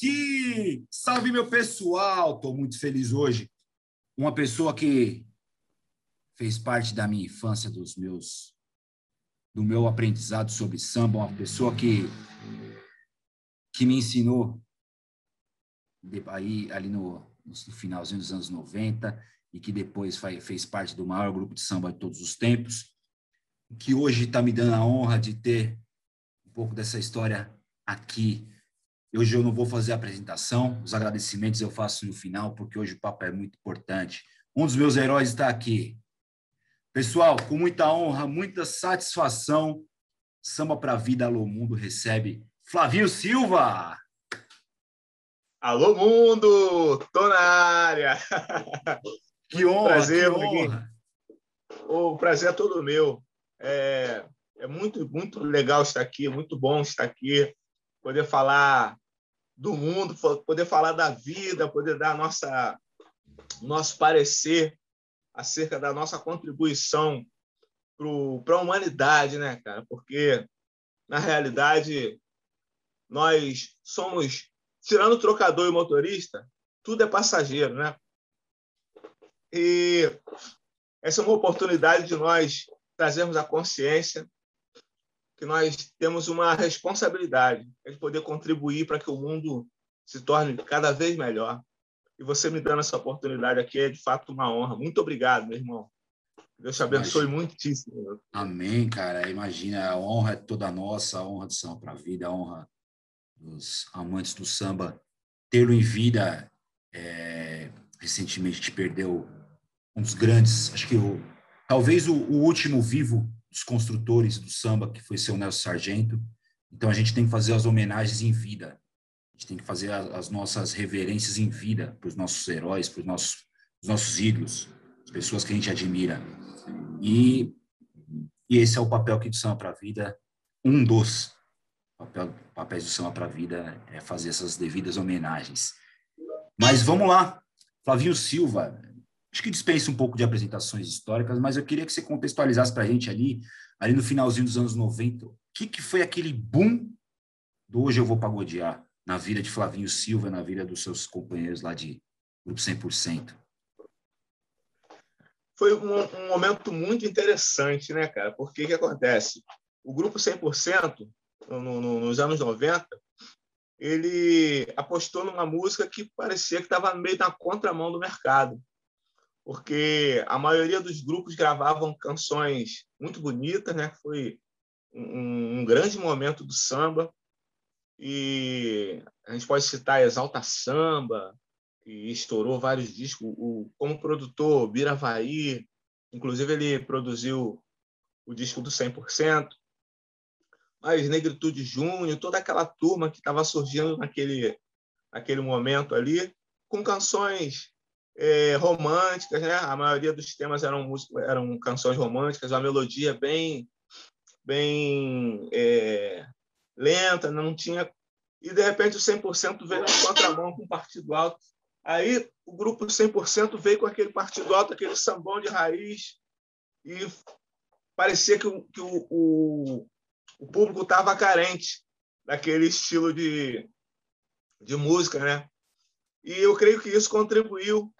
aqui! Salve, meu pessoal! Estou muito feliz hoje. Uma pessoa que fez parte da minha infância, dos meus, do meu aprendizado sobre samba, uma pessoa que, que me ensinou aí, ali no, no finalzinho dos anos 90 e que depois fez parte do maior grupo de samba de todos os tempos, que hoje está me dando a honra de ter um pouco dessa história aqui. Hoje eu não vou fazer a apresentação, os agradecimentos eu faço no final, porque hoje o papo é muito importante. Um dos meus heróis está aqui. Pessoal, com muita honra, muita satisfação, Samba para a Vida Alô Mundo recebe Flavinho Silva. Alô Mundo, tô na área. Que honra, prazer, que honra. O prazer é todo meu. É, é muito, muito legal estar aqui, muito bom estar aqui, poder falar do mundo, poder falar da vida, poder dar nossa nosso parecer acerca da nossa contribuição para a humanidade, né, cara? Porque na realidade nós somos, tirando o trocador e o motorista, tudo é passageiro, né? E essa é uma oportunidade de nós trazermos a consciência que nós temos uma responsabilidade de poder contribuir para que o mundo se torne cada vez melhor. E você me dando essa oportunidade aqui é de fato uma honra. Muito obrigado, meu irmão. Deus te abençoe Imagina. muitíssimo. Amém, cara. Imagina, a honra é toda nossa, a honra do samba para a vida, a honra dos amantes do samba. Tê-lo em vida, é... recentemente te perdeu um dos grandes, acho que o, talvez o, o, último vivo dos construtores do samba, que foi seu Nelson Sargento. Então a gente tem que fazer as homenagens em vida. A gente tem que fazer as, as nossas reverências em vida para os nossos heróis, para os nossos, os nossos ídolos, as pessoas que a gente admira. E, e esse é o papel que do Samba para a Vida, um dos papel, papéis do Samba para a Vida, é fazer essas devidas homenagens. Mas vamos lá, Flavinho Silva, acho que dispensa um pouco de apresentações históricas, mas eu queria que você contextualizasse para a gente ali, ali no finalzinho dos anos 90, o que, que foi aquele boom do Hoje Eu Vou Pagodear na vida de Flavinho Silva, na vida dos seus companheiros lá de Grupo 100%? Foi um, um momento muito interessante, né, cara? Porque o que acontece? O Grupo 100%, no, no, nos anos 90, ele apostou numa música que parecia que estava meio na contramão do mercado porque a maioria dos grupos gravavam canções muito bonitas, né? Foi um, um grande momento do samba e a gente pode citar Exalta Samba, que estourou vários discos. O, como produtor, Biravaí, inclusive ele produziu o disco do 100%. Mas Negritude Júnior, toda aquela turma que estava surgindo naquele, naquele momento ali, com canções é, românticas, né? A maioria dos temas eram eram canções românticas, uma melodia bem bem é, lenta, não tinha e de repente o 100% veio na contramão com o Partido Alto. Aí o grupo 100% veio com aquele Partido Alto, aquele sambão de raiz e parecia que, o, que o, o, o público estava carente daquele estilo de, de música, né? E eu creio que isso contribuiu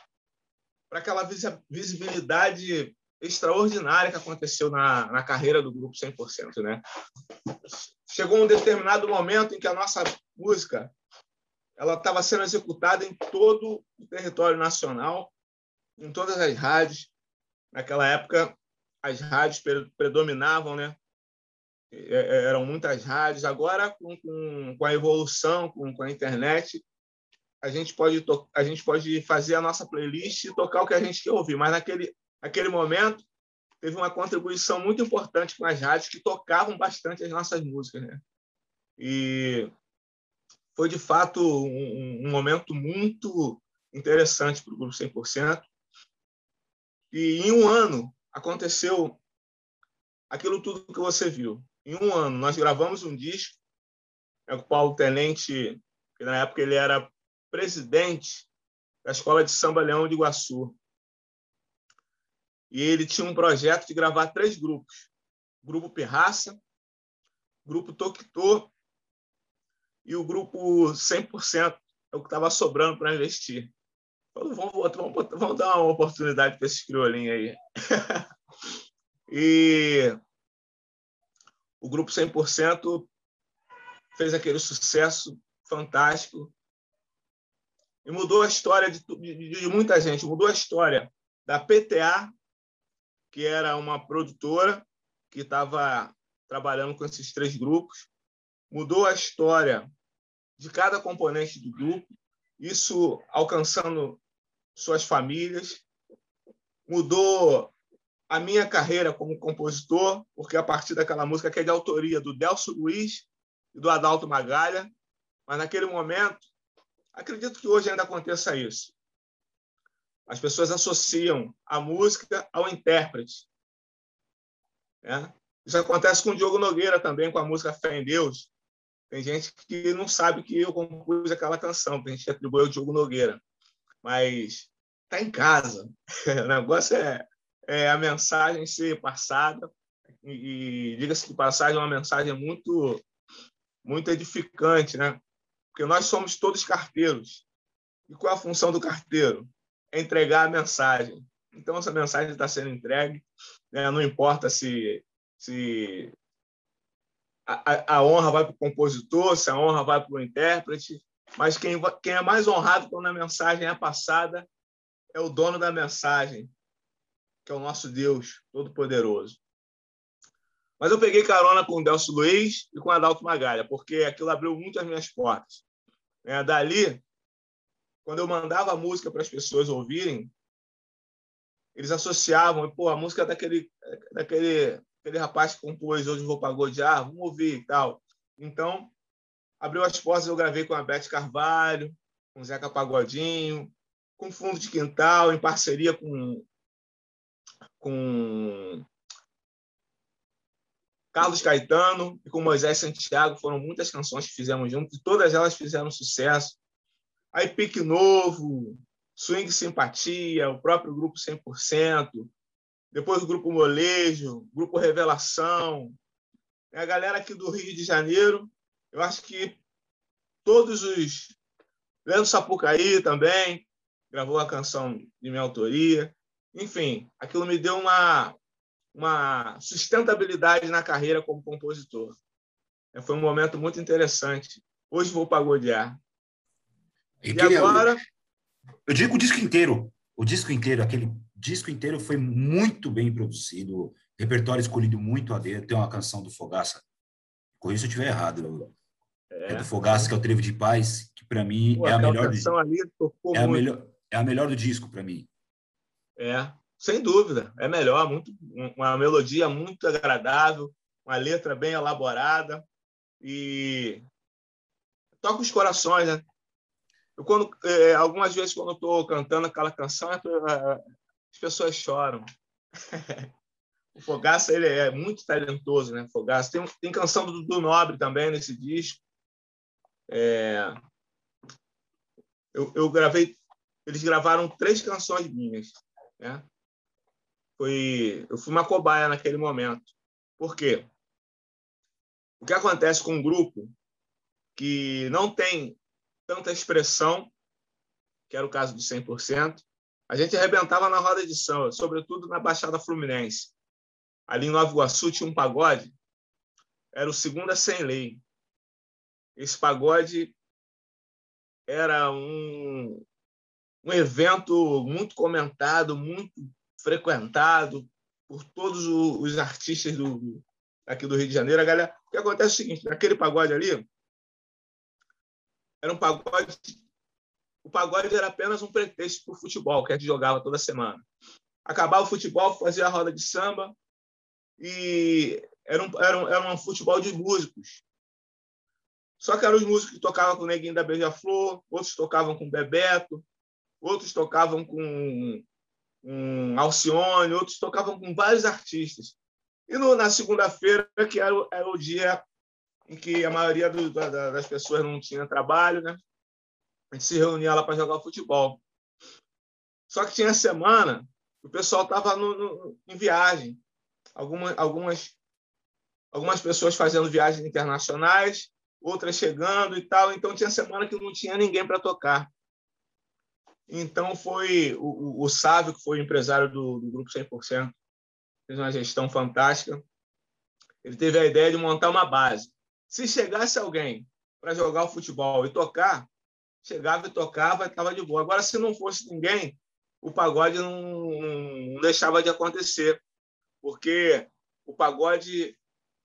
para aquela visibilidade extraordinária que aconteceu na, na carreira do grupo 100%, né? Chegou um determinado momento em que a nossa música ela estava sendo executada em todo o território nacional, em todas as rádios. Naquela época, as rádios predominavam, né? Eram muitas rádios. Agora, com, com, com a evolução, com, com a internet, a gente pode a gente pode fazer a nossa playlist e tocar o que a gente quer ouvir, mas naquele naquele momento teve uma contribuição muito importante com as rádios que tocavam bastante as nossas músicas, né? E foi de fato um, um momento muito interessante para o grupo 100%. E em um ano aconteceu aquilo tudo que você viu. Em um ano nós gravamos um disco é o Paulo Tenente, que na época ele era presidente da Escola de Samba Leão de Iguaçu. E ele tinha um projeto de gravar três grupos: Grupo Perraça, Grupo Toquitô e o Grupo 100%, é o que estava sobrando para investir. Falei, vamos, vamos, vamos dar uma oportunidade para esses criolinhos aí. e o grupo 100% fez aquele sucesso fantástico e mudou a história de, de, de, muita gente. Mudou a história da PTA, que era uma produtora que estava trabalhando com esses três grupos. Mudou a história de cada componente do grupo, isso alcançando suas famílias. Mudou a minha carreira como compositor, porque a partir daquela música que é de autoria do Delcio Luiz e do Adalto Magalha, mas naquele momento, acredito que hoje ainda aconteça isso. As pessoas associam a música ao intérprete. É? Isso acontece com o Diogo Nogueira também, com a música Fé em Deus. Tem gente que não sabe que eu compus aquela canção, tem gente que atribui ao Diogo Nogueira. Mas está em casa. o negócio é é, a mensagem ser passada e, e diga-se de passagem, é uma mensagem muito, muito edificante, né? Porque nós somos todos carteiros. E qual é a função do carteiro? É entregar a mensagem. Então, essa mensagem está sendo entregue, né? não importa se, se a, a honra vai para o compositor, se a honra vai para o intérprete, mas quem, quem é mais honrado quando a mensagem é passada é o dono da mensagem, que é o nosso Deus Todo-Poderoso. Mas eu peguei carona com o Delcio Luiz e com o Adalto Magalha, porque aquilo abriu muito as minhas portas. É, dali, quando eu mandava a música para as pessoas ouvirem, eles associavam, pô, a música é daquele, daquele aquele rapaz que compôs Hoje Vou Pagodear, vamos ouvir e tal. Então, abriu as portas, eu gravei com a Beth Carvalho, com o Zeca Pagodinho, com Fundo de Quintal, em parceria com com Carlos Caetano e com Moisés Santiago. Foram muitas canções que fizemos juntos e todas elas fizeram sucesso. Aí Pique Novo, Swing Simpatia, o próprio Grupo 100%, depois o Grupo Molejo, Grupo Revelação. A galera aqui do Rio de Janeiro, eu acho que todos os... Leandro Sapucaí também gravou a canção de minha autoria. Enfim, aquilo me deu uma, uma sustentabilidade na carreira como compositor. É, foi um momento muito interessante. Hoje vou pagodear. E, e agora. Eu digo o disco inteiro. O disco inteiro, aquele disco inteiro foi muito bem produzido. Repertório escolhido muito a dedo. Tem uma canção do Fogaça. Corri se eu estiver errado. É, é do Fogaça, que é o Trevo de Paz, que para mim Pô, é a melhor. Do... Ali é, a melhor, é a melhor do disco para mim. É, sem dúvida, é melhor, muito, uma melodia muito agradável, uma letra bem elaborada e toca os corações, né? Eu, quando, é, algumas vezes, quando estou cantando aquela canção, as pessoas choram. o Fogaça ele é muito talentoso, né? Fogaça. Tem, tem canção do Nobre também nesse disco. É... Eu, eu gravei, eles gravaram três canções minhas. Né? Foi, eu fui uma cobaia naquele momento. Por quê? O que acontece com um grupo que não tem tanta expressão, que era o caso do 100%, a gente arrebentava na roda de samba, sobretudo na Baixada Fluminense. Ali em Nova Iguaçu tinha um pagode, era o Segunda Sem Lei. Esse pagode era um, um evento muito comentado, muito frequentado por todos os artistas do, aqui do Rio de Janeiro. A galera, o que acontece é o seguinte: naquele pagode ali, era um pagode. O pagode era apenas um pretexto para o futebol, que a gente jogava toda semana. Acabava o futebol, fazia a roda de samba, e era um, era um, era um futebol de músicos. Só que eram os músicos que tocavam com o Neguinho da Beija-Flor, outros tocavam com o Bebeto, outros tocavam com um Alcione, outros tocavam com vários artistas. E no, na segunda-feira, que era, era, o dia em que a maioria do, da, das pessoas não tinha trabalho, né? a gente se reunia lá para jogar futebol. Só que tinha semana, o pessoal estava em viagem. Algumas, algumas, algumas pessoas fazendo viagens internacionais, outras chegando e tal. Então tinha semana que não tinha ninguém para tocar. Então foi o, o, o Sávio, que foi o empresário do, do grupo 100%, fez uma gestão fantástica. Ele teve a ideia de montar uma base. Se chegasse alguém para jogar o futebol e tocar, chegava e tocava e estava de boa. Agora, se não fosse ninguém, o pagode não, não deixava de acontecer, porque o pagode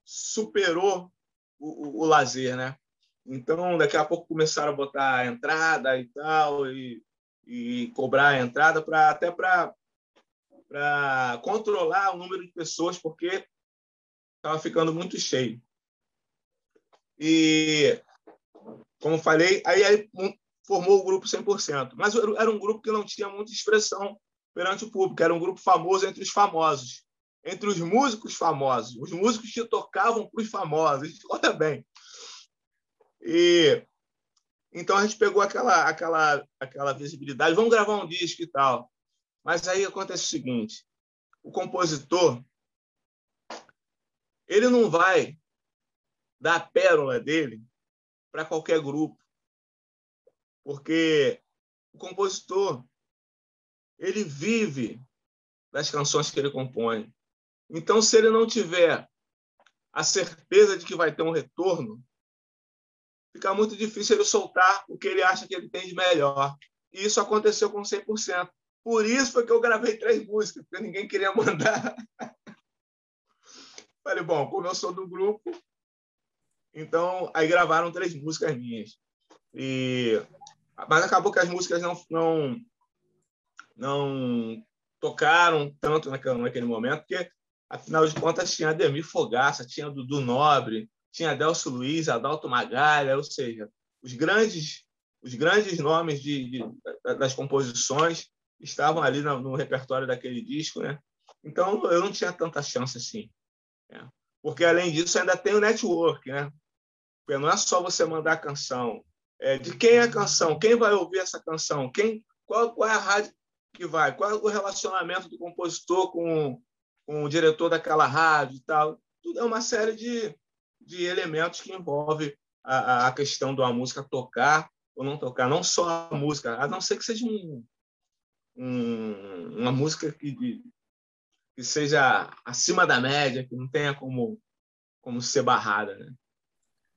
superou o, o, o, lazer, né? Então, daqui a pouco começaram a botar a entrada e tal, e, e cobrar a entrada para até para controlar o número de pessoas, porque estava ficando muito cheio. E, como falei, aí, aí formou o grupo 100%. Mas era um grupo que não tinha muita expressão perante o público, era um grupo famoso entre os famosos, entre os músicos famosos, os músicos que tocavam para os famosos. Olha bem. E então a gente pegou aquela aquela aquela visibilidade, vamos gravar um disco e tal. Mas aí acontece o seguinte, o compositor ele não vai dar a pérola dele para qualquer grupo porque o compositor ele vive das canções que ele compõe. Então, se ele não tiver a certeza de que vai ter um retorno, fica muito difícil ele soltar o que ele acha que ele tem de melhor. E isso aconteceu com 100%. Por isso foi que eu gravei três músicas, porque ninguém queria mandar. Falei, bom, como eu sou do grupo, então aí gravaram três músicas minhas. E mas acabou que as músicas não, não, não tocaram tanto naquele, momento, porque, afinal de contas, tinha Ademir Fogaça, tinha Dudu Nobre, tinha Adelso Luiz, Adalto Magalha, ou seja, os grandes, os grandes nomes de, de das composições estavam ali no, no, repertório daquele disco, né? Então, eu não tinha tanta chance assim. Né? Porque, além disso, ainda tem o network, né? Porque não é só você mandar a canção, é, de quem é a canção, quem vai ouvir essa canção, quem, qual, qual é a rádio que vai, qual é o relacionamento do compositor com, com o diretor daquela rádio e tal. Tudo é uma série de, de elementos que envolve a, a questão da música tocar ou não tocar, não só a música, a não ser que seja um, um, uma música que, que seja acima da média, que não tenha como, como ser barrada. Né?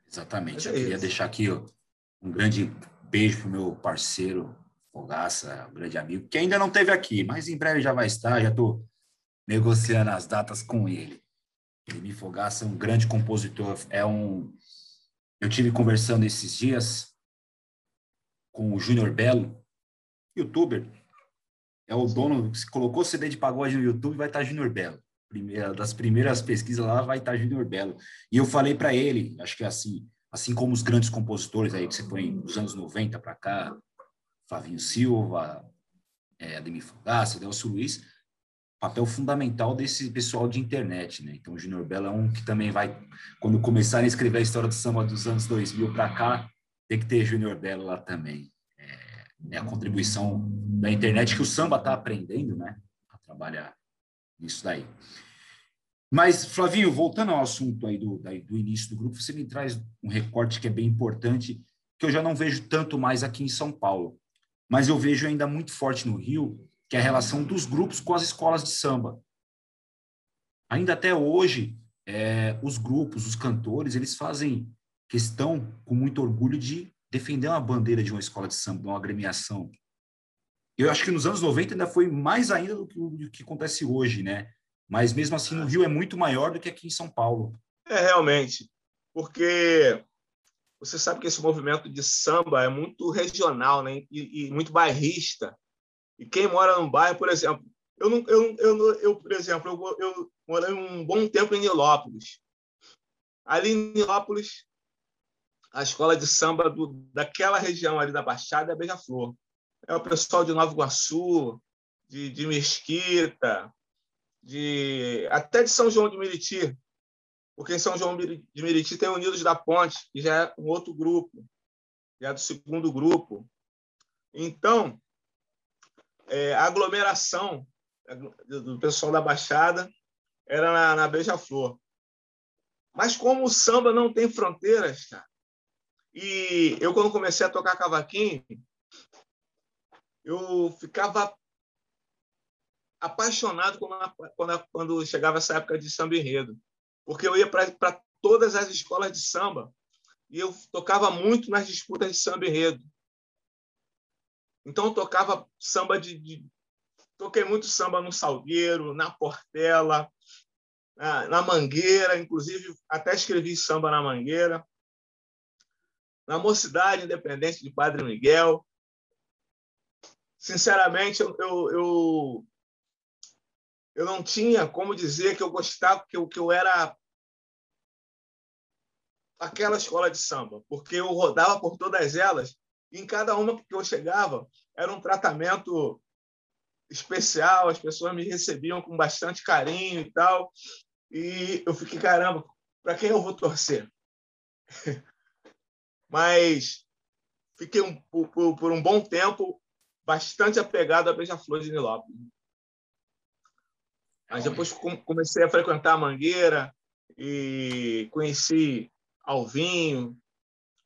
Exatamente. É Eu queria deixar aqui ó, um grande beijo para o meu parceiro Fogaça, um grande amigo, que ainda não teve aqui, mas em breve já vai estar, já estou negociando as datas com ele. Ele Fogaça é um grande compositor, é um... Eu tive conversando esses dias com o Júnior Belo, youtuber, é o dono, se colocou CD de pagode no YouTube, vai estar Júnior Belo. Primeira, das primeiras pesquisas lá vai estar Júnior Belo. E eu falei para ele, acho que é assim, assim como os grandes compositores aí que você põe dos anos 90 para cá, Flavinho Silva, é, Ademir Fogaça, Delcio Luiz, papel fundamental desse pessoal de internet, né? Então, o Junior Belo é um que também vai, quando começarem a escrever a história do samba dos anos 2000 para cá, tem que ter Junior Belo lá também. É, é, a contribuição da internet que o samba está aprendendo, né? A trabalhar nisso daí. Mas, Flavinho, voltando ao assunto aí do, daí, do início do grupo, você me traz um recorte que é bem importante, que eu já não vejo tanto mais aqui em São Paulo, mas eu vejo ainda muito forte no Rio, que é a relação dos grupos com as escolas de samba. Ainda até hoje, é, os grupos, os cantores, eles fazem questão, com muito orgulho, de defender uma bandeira de uma escola de samba, uma agremiação. Eu acho que nos anos 90 ainda foi mais ainda do que, do que acontece hoje, né? Mas mesmo assim, no Rio é muito maior do que aqui em São Paulo. É, realmente. Porque você sabe que esse movimento de samba é muito regional né? e, e muito bairrista. E quem mora no bairro, por exemplo, eu, não, eu, eu, eu por exemplo, eu, eu morei um bom tempo em Nilópolis. Ali em Nilópolis, a escola de samba do, daquela região ali da Baixada é Beija-Flor. É o pessoal de Nova Iguaçu, de, de Mesquita, de até de São João de Meriti, porque em São João de Meriti tem Unidos da Ponte, que já é um outro grupo, já é do segundo grupo. Então, é, a aglomeração do pessoal da Baixada era na, na Beija-Flor. Mas como o samba não tem fronteiras, cara, E eu, quando comecei a tocar cavaquinho, eu ficava apaixonado quando, quando, quando chegava essa época de samba enredo, porque eu ia para todas as escolas de samba e eu tocava muito nas disputas de samba enredo. Então eu tocava samba de, de toquei muito samba no Salgueiro, na Portela, na, na Mangueira, inclusive até escrevi samba na Mangueira, na Mocidade Independente de Padre Miguel. Sinceramente, eu, eu, eu, eu não tinha como dizer que eu gostava, que eu, que eu era aquela escola de samba, porque eu rodava por todas elas e em cada uma que eu chegava era um tratamento especial, as pessoas me recebiam com bastante carinho e tal. E eu fiquei, caramba, para quem eu vou torcer? Mas fiquei um, por, por, um bom tempo bastante apegado a Beija-Flor de Nilópolis. Mas depois comecei a frequentar a Mangueira e conheci Alvinho,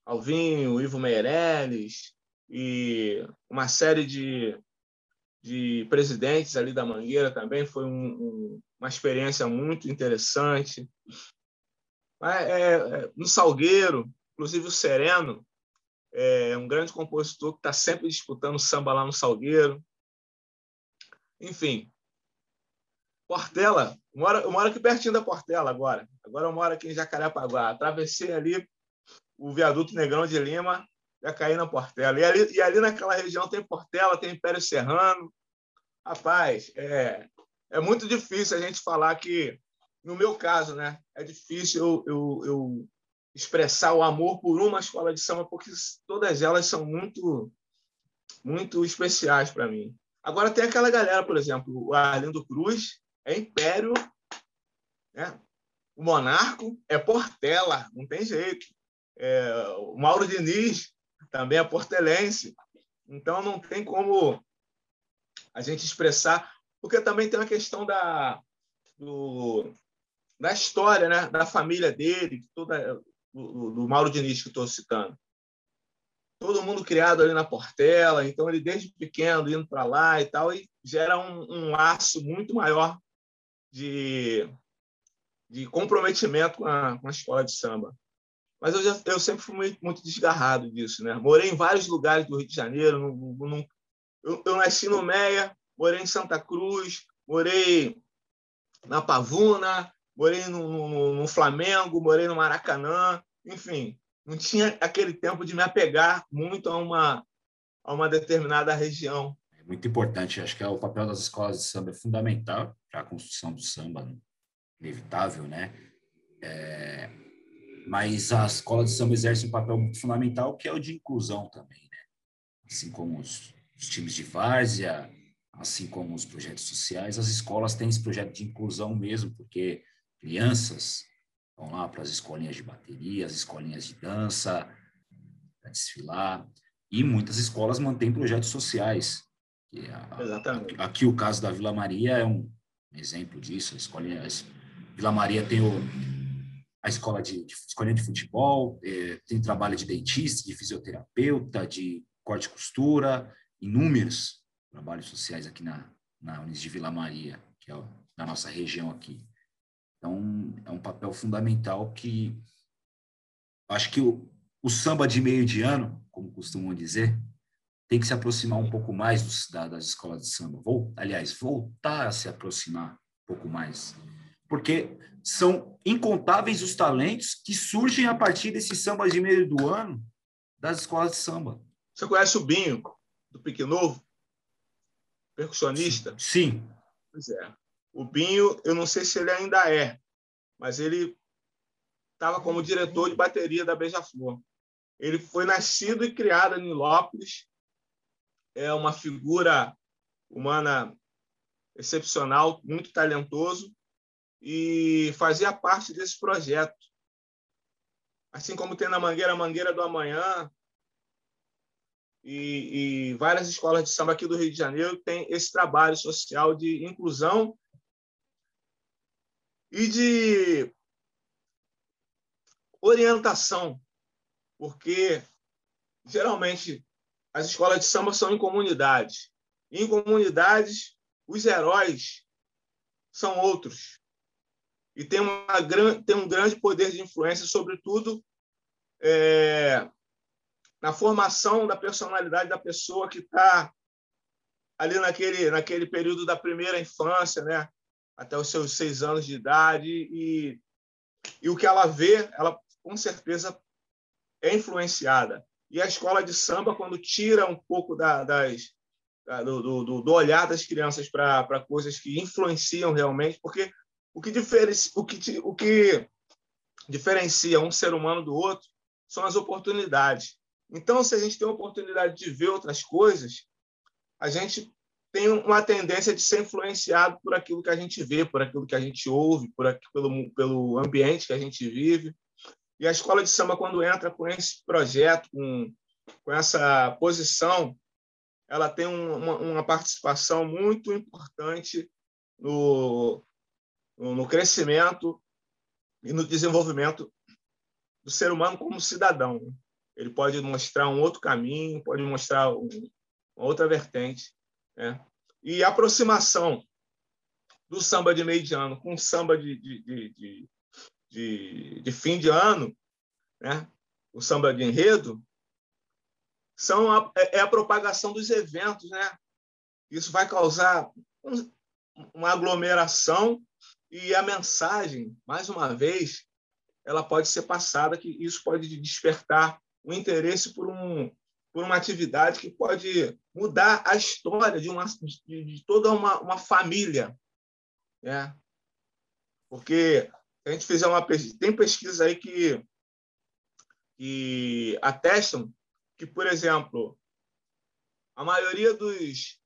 Alvinho, Ivo Meirelles e uma série de, de presidentes ali da Mangueira também. Foi um, um, uma experiência muito interessante. É, é, no Salgueiro, inclusive o Sereno, é um grande compositor que está sempre disputando samba lá no Salgueiro. Enfim, Portela, eu moro, eu moro aqui pertinho da Portela agora. Agora eu moro aqui em Jacarepaguá. Atravessei ali o viaduto Negrão de Lima, já caí na Portela. E ali, e ali naquela região tem Portela, tem Império Serrano. Rapaz, é, é muito difícil a gente falar que, no meu caso, né, é difícil eu, eu, eu expressar o amor por uma escola de samba, porque todas elas são muito, muito especiais para mim. Agora tem aquela galera, por exemplo, o Arlindo Cruz é Império, né? o Monarco é Portela, não tem jeito. É, o Mauro Diniz também é portelense. Então, não tem como a gente expressar, porque também tem a questão da, do, da história, né? da família dele, toda, do, do Mauro Diniz que estou citando. Todo mundo criado ali na Portela, então ele desde pequeno indo para lá e tal, e gera um, um laço muito maior de, de comprometimento com a, com a escola de samba. Mas eu, já, eu sempre fui muito, muito, desgarrado disso. Né? Morei em vários lugares do Rio de Janeiro. No, no, eu, eu, nasci no Meia, morei em Santa Cruz, morei na Pavuna, morei no, no, no Flamengo, morei no Maracanã. Enfim, não tinha aquele tempo de me apegar muito a uma, a uma determinada região. É muito importante. Acho que é o papel das escolas de samba é fundamental para a construção do samba, inevitável, né? É mas a escola de samba exerce um papel muito fundamental, que é o de inclusão também, né? Assim como os, os times de várzea, assim como os projetos sociais, as escolas têm esse projeto de inclusão mesmo, porque crianças vão lá para as escolinhas de bateria, as escolinhas de dança, para desfilar, e muitas escolas mantêm projetos sociais. A, Exatamente. Aqui o caso da Vila Maria é um exemplo disso. A escolinha, a Vila Maria tem o a escola de, de escolinha de futebol, é, tem trabalho de dentista, de fisioterapeuta, de corte e costura, inúmeros trabalhos sociais aqui na, na Unis de Vila Maria, que é na nossa região aqui. Então, é um papel fundamental que acho que o, o samba de meio de ano, como costumam dizer, tem que se aproximar um pouco mais dos, da, das escolas de samba. Vou, aliás, voltar a se aproximar um pouco mais. Porque são incontáveis os talentos que surgem a partir desses sambas de meio do ano das escolas de samba. Você conhece o Binho, do Pique Novo? Percussionista? Sim. Pois é. O Binho, eu não sei se ele ainda é, mas ele estava como diretor de bateria da Beija-Flor. Ele foi nascido e criado em Nilópolis. É uma figura humana excepcional, muito talentoso e fazia parte desse projeto. Assim como tem na Mangueira, Mangueira do Amanhã, e, e, várias escolas de samba aqui do Rio de Janeiro têm esse trabalho social de inclusão e de orientação. porque geralmente as escolas de samba são em comunidades. E em comunidades, os heróis são outros. E tem, uma, tem um grande poder de influência, sobretudo é, na formação da personalidade da pessoa que está ali naquele, naquele período da primeira infância, né? até os seus seis anos de idade. E, e o que ela vê, ela com certeza é influenciada. E a escola de samba, quando tira um pouco da, das, do, do, do, olhar das crianças para coisas que influenciam realmente, porque o que, o, que, o que diferencia um ser humano do outro são as oportunidades. Então, se a gente tem a oportunidade de ver outras coisas, a gente tem uma tendência de ser influenciado por aquilo que a gente vê, por aquilo que a gente ouve, por pelo, pelo ambiente que a gente vive. E a escola de samba, quando entra com esse projeto, com, com essa posição, ela tem uma, uma participação muito importante no, no crescimento e no desenvolvimento do ser humano como cidadão. Ele pode mostrar um outro caminho, pode mostrar uma outra vertente. Né? E a aproximação do samba de meio de ano com o samba de, de, de, de, de fim de ano, né? o samba de enredo, são a, é, é a propagação dos eventos. Né? Isso vai causar um, uma aglomeração e a mensagem, mais uma vez, ela pode ser passada, que isso pode despertar o interesse por um, por uma atividade que pode mudar a história de, uma, de, de toda uma, uma família. Né? Porque a gente fizer uma pesquisa, tem pesquisas aí que, que atestam que, por exemplo, a maioria dos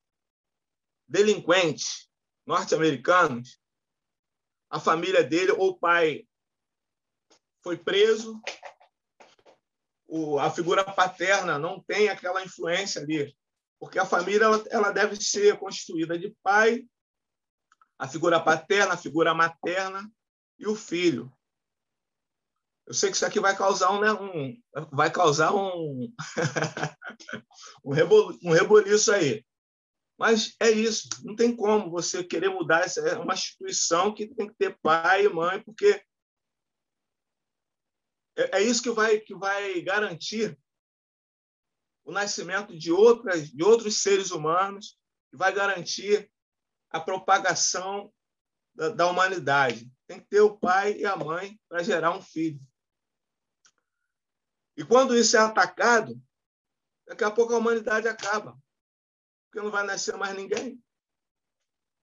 delinquentes norte-americanos, a família dele ou o pai foi preso o, a figura paterna não tem aquela influência ali, porque a família ela, ela deve ser constituída de pai, a figura paterna, a figura materna e o filho. Eu sei que isso aqui vai causar um, né, um vai causar um um, rebol, um reboliço aí. Mas é isso, não tem como você querer mudar. Essa é uma instituição que tem que ter pai e mãe, porque é, é isso que vai, que vai garantir o nascimento de, outras, de outros seres humanos, que vai garantir a propagação da, da humanidade. Tem que ter o pai e a mãe para gerar um filho. E quando isso é atacado, daqui a pouco a humanidade acaba. Porque não vai nascer mais ninguém.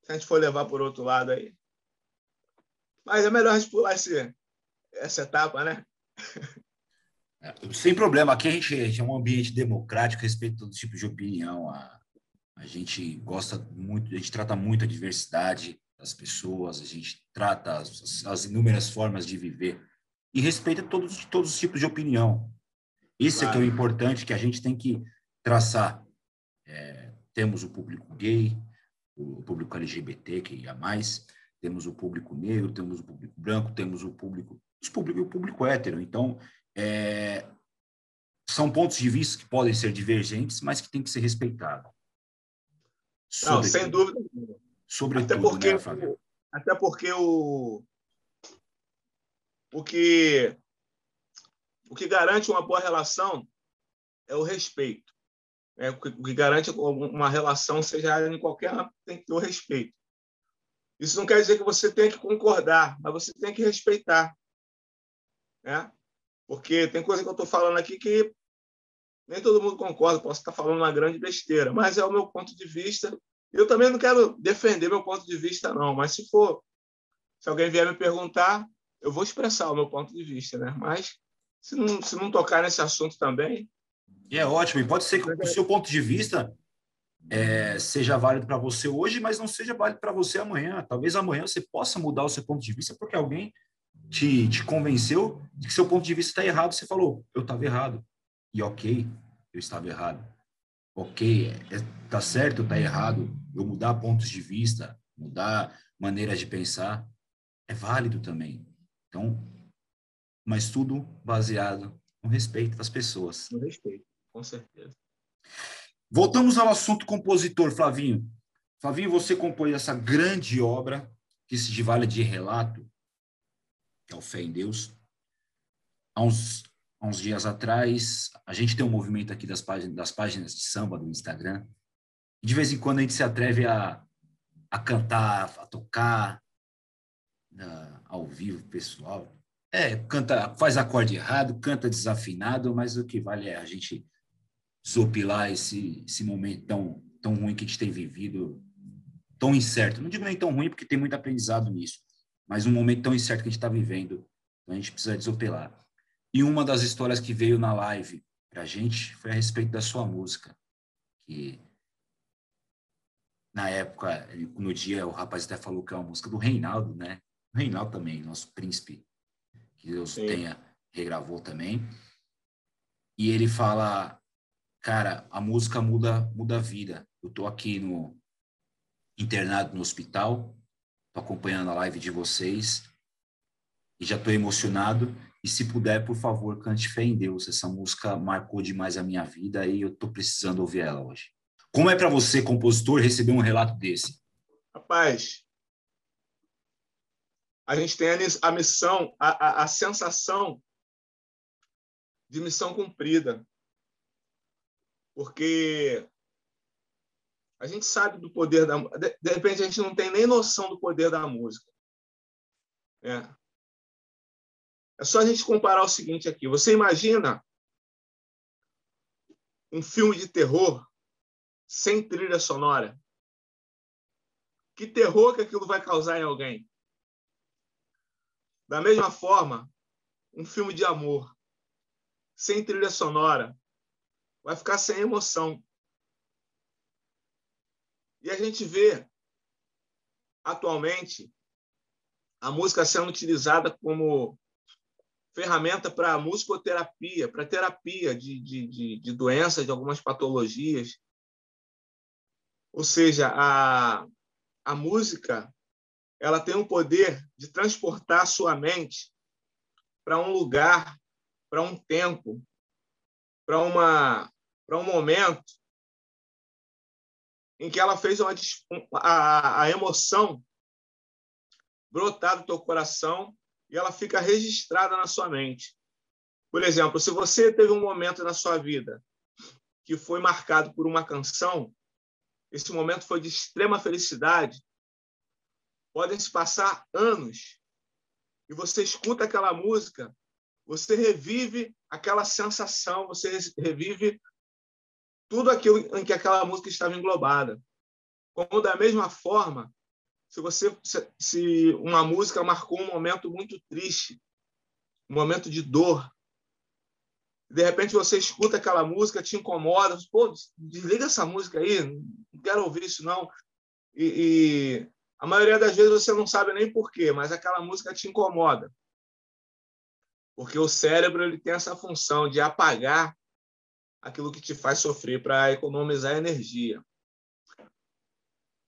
Se a gente for levar por outro lado aí. Mas é melhor a gente pular esse, essa etapa, né? É, sem problema. Aqui a gente, a gente, é um ambiente democrático, respeito todo tipo de opinião. A, a gente gosta muito, a gente trata muito a diversidade das pessoas, a gente trata as, as inúmeras formas de viver e respeita todos, todos os tipos de opinião. Isso claro. é que é o importante que a gente tem que traçar. É, temos o público gay, o público LGBT, que ia mais, temos o público negro, temos o público branco, temos o público os público, o público hétero. Então, é, são pontos de vista que podem ser divergentes, mas que têm que ser respeitados. Não, sem dúvida. Sobretudo, até porque, né, Fábio? Até porque o, o, que, o que garante uma boa relação é o respeito. É, o que garante uma relação, seja em qualquer âmbito, tem que ter o respeito. Isso não quer dizer que você tem que concordar, mas você tem que respeitar né? Porque tem coisa que eu estou falando aqui que nem todo mundo concorda, posso estar falando uma grande besteira, mas é o meu ponto de vista. Eu também não quero defender meu ponto de vista, não, mas se for, se alguém vier me perguntar, eu vou expressar o meu ponto de vista, né? Mas se não, se não tocar nesse assunto também. E é ótimo, e pode ser que o seu ponto de vista é, seja válido para você hoje, mas não seja válido para você amanhã. Talvez amanhã você possa mudar o seu ponto de vista porque alguém te, te convenceu de que seu ponto de vista está errado, você falou, eu estava errado. E ok, eu estava errado. Ok, é, tá certo, está errado. Eu mudar pontos de vista, mudar maneiras de pensar, é válido também. Então, mas tudo baseado No respeito das pessoas. No respeito, com certeza. Voltamos ao assunto compositor, Flavinho. Flavinho, você compôs essa grande obra que se vale de relato, que é o Fé em Deus. Há uns, há uns dias atrás, a gente tem um movimento aqui das páginas, das páginas de samba do Instagram. De vez em quando a gente se atreve a, a cantar, a tocar uh, ao vivo, pessoal. É, canta, faz acorde errado, canta desafinado, mas o que vale é a gente desopilar esse, esse momento tão, tão ruim que a gente tem vivido, tão incerto. Não digo nem tão ruim, porque tem muito aprendizado nisso, mas um momento tão incerto que a gente está vivendo, então a gente precisa desopilar. E uma das histórias que veio na live para a gente foi a respeito da sua música, que na época, no dia, o rapaz até falou que é uma música do Reinaldo, né? O Reinaldo também, nosso príncipe, que Deus Sim. tenha, regravou também. E ele fala cara, a música muda, muda a vida. Eu tô aqui no internado no hospital, tô acompanhando a live de vocês e já tô emocionado. E se puder, por favor, cante Fé em Deus. Essa música marcou demais a minha vida e eu tô precisando ouvir ela hoje. Como é para você, compositor, receber um relato desse? Rapaz, a gente tem a missão, a, a, a sensação de missão cumprida porque a gente sabe do poder da de, de repente a gente não tem nem noção do poder da música. É. é só a gente comparar o seguinte aqui. Você imagina um filme de terror sem trilha sonora? Que terror que aquilo vai causar em alguém? Da mesma forma, um filme de amor sem trilha sonora vai ficar sem emoção. E a gente vê, atualmente, a música sendo utilizada como ferramenta para musicoterapia, para terapia de, de, de, de doenças, de algumas patologias. Ou seja, a, a música ela tem o poder de transportar a sua mente para um lugar, para um tempo, para uma para um momento em que ela fez uma, a, a emoção brotar do teu coração e ela fica registrada na sua mente. Por exemplo, se você teve um momento na sua vida que foi marcado por uma canção, esse momento foi de extrema felicidade, podem se passar anos e você escuta aquela música, você revive aquela sensação, você revive tudo aquilo em que aquela música estava englobada. Como da mesma forma, se você se uma música marcou um momento muito triste, um momento de dor, de repente você escuta aquela música, te incomoda, pô, desliga essa música aí, não quero ouvir isso não. E, e a maioria das vezes você não sabe nem por quê, mas aquela música te incomoda. Porque o cérebro ele tem essa função de apagar aquilo que te faz sofrer para economizar energia.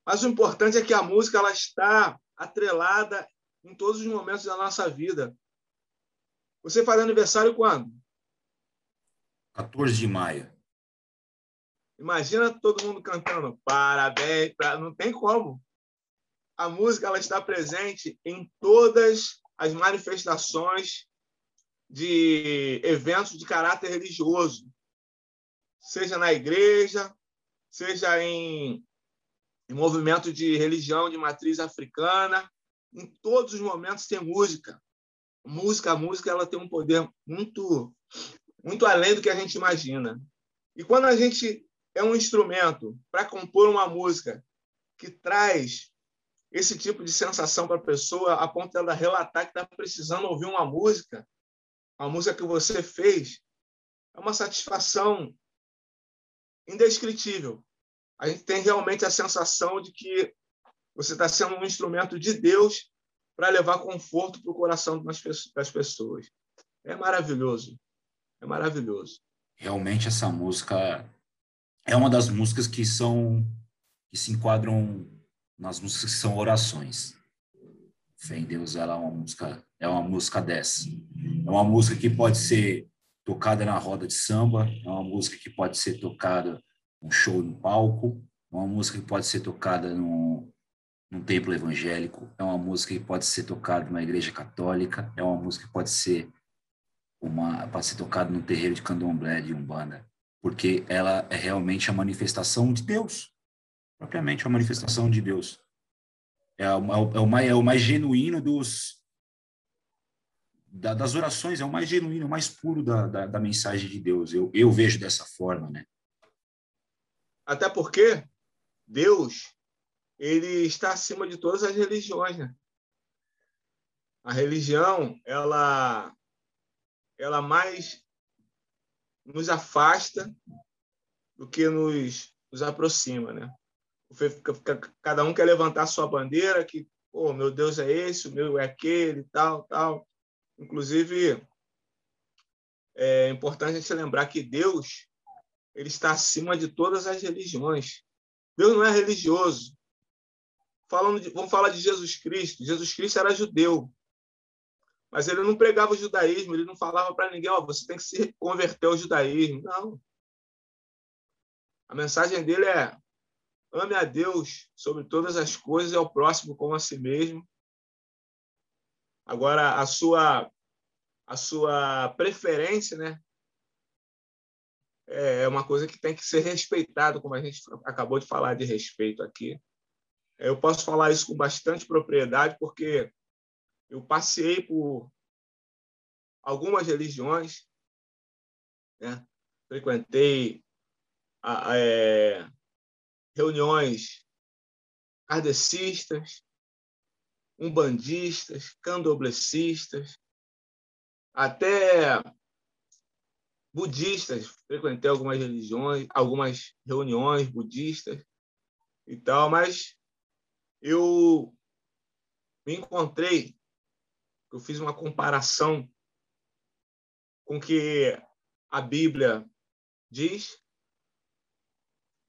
Mas o importante é que a música ela está atrelada em todos os momentos da nossa vida. Você faz aniversário quando? 14 de maio. Imagina todo mundo cantando parabéns, não tem como. A música ela está presente em todas as manifestações de eventos de caráter religioso seja na igreja, seja em, em movimento de religião de matriz africana, em todos os momentos tem música. Música, a música, ela tem um poder muito, muito além do que a gente imagina. E quando a gente é um instrumento para compor uma música que traz esse tipo de sensação para a pessoa, a ponto dela relatar que está precisando ouvir uma música, a música que você fez, é uma satisfação indescritível. A gente tem realmente a sensação de que você está sendo um instrumento de Deus para levar conforto para o coração das pessoas. É maravilhoso. É maravilhoso. Realmente essa música é uma das músicas que são que se enquadram nas músicas que são orações. Fé em Deus ela é uma música é uma música dessa. É uma música que pode ser tocada na roda de samba, é uma música que pode ser tocada num show no palco, é uma música que pode ser tocada num, num templo evangélico, é uma música que pode ser tocada numa igreja católica, é uma música que pode ser uma pode ser tocada no terreiro de candomblé de umbanda, porque ela é realmente a manifestação de Deus, propriamente a manifestação de Deus. É o, é o, mais, é o mais genuíno dos da, das orações, é o mais genuíno, o mais puro da, da, da mensagem de Deus. Eu, eu vejo dessa forma, né? Até porque Deus ele está acima de todas as religiões, né? A religião, ela ela mais nos afasta do que nos, nos aproxima, né? Cada um quer levantar sua bandeira, que, oh, meu Deus é esse, o meu é aquele, tal, tal. Inclusive, é importante a gente lembrar que Deus ele está acima de todas as religiões. Deus não é religioso. Falando de, vamos falar de Jesus Cristo. Jesus Cristo era judeu. Mas ele não pregava o judaísmo, ele não falava para ninguém, ó, oh, você tem que se converter ao judaísmo. Não. A mensagem dele é: ame a Deus sobre todas as coisas e ao próximo como a si mesmo. Agora, a sua, a sua preferência, né? É uma coisa que tem que ser respeitada, como a gente acabou de falar de respeito aqui. Eu posso falar isso com bastante propriedade, porque eu passei por algumas religiões, né? frequentei é, reuniões kardecistas, umbandistas, candoblecistas, até budistas. Frequentei algumas religiões, algumas reuniões budistas e tal, mas eu me encontrei eu fiz uma comparação com o que a Bíblia diz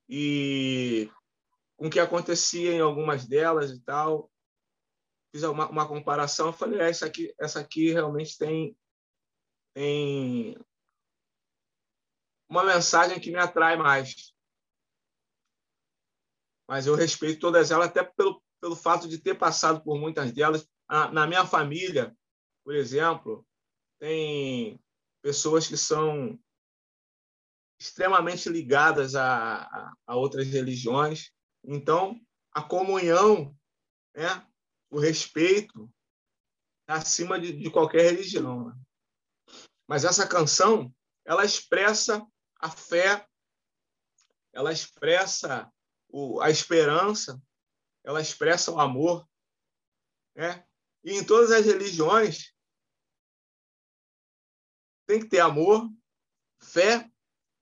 e com o que acontecia em algumas delas e tal. Fiz uma, uma comparação, falei, é, essa aqui, essa aqui realmente tem tem uma mensagem que me atrai mais. Mas eu respeito todas elas, até pelo, pelo fato de ter passado por muitas delas, na minha família, por exemplo, tem pessoas que são extremamente ligadas a, a, a outras religiões. Então, a comunhão, né, o respeito, é acima de, de qualquer religião. Né? Mas essa canção, ela expressa a fé, ela expressa o, a esperança, ela expressa o amor, né? E em todas as religiões tem que ter amor, fé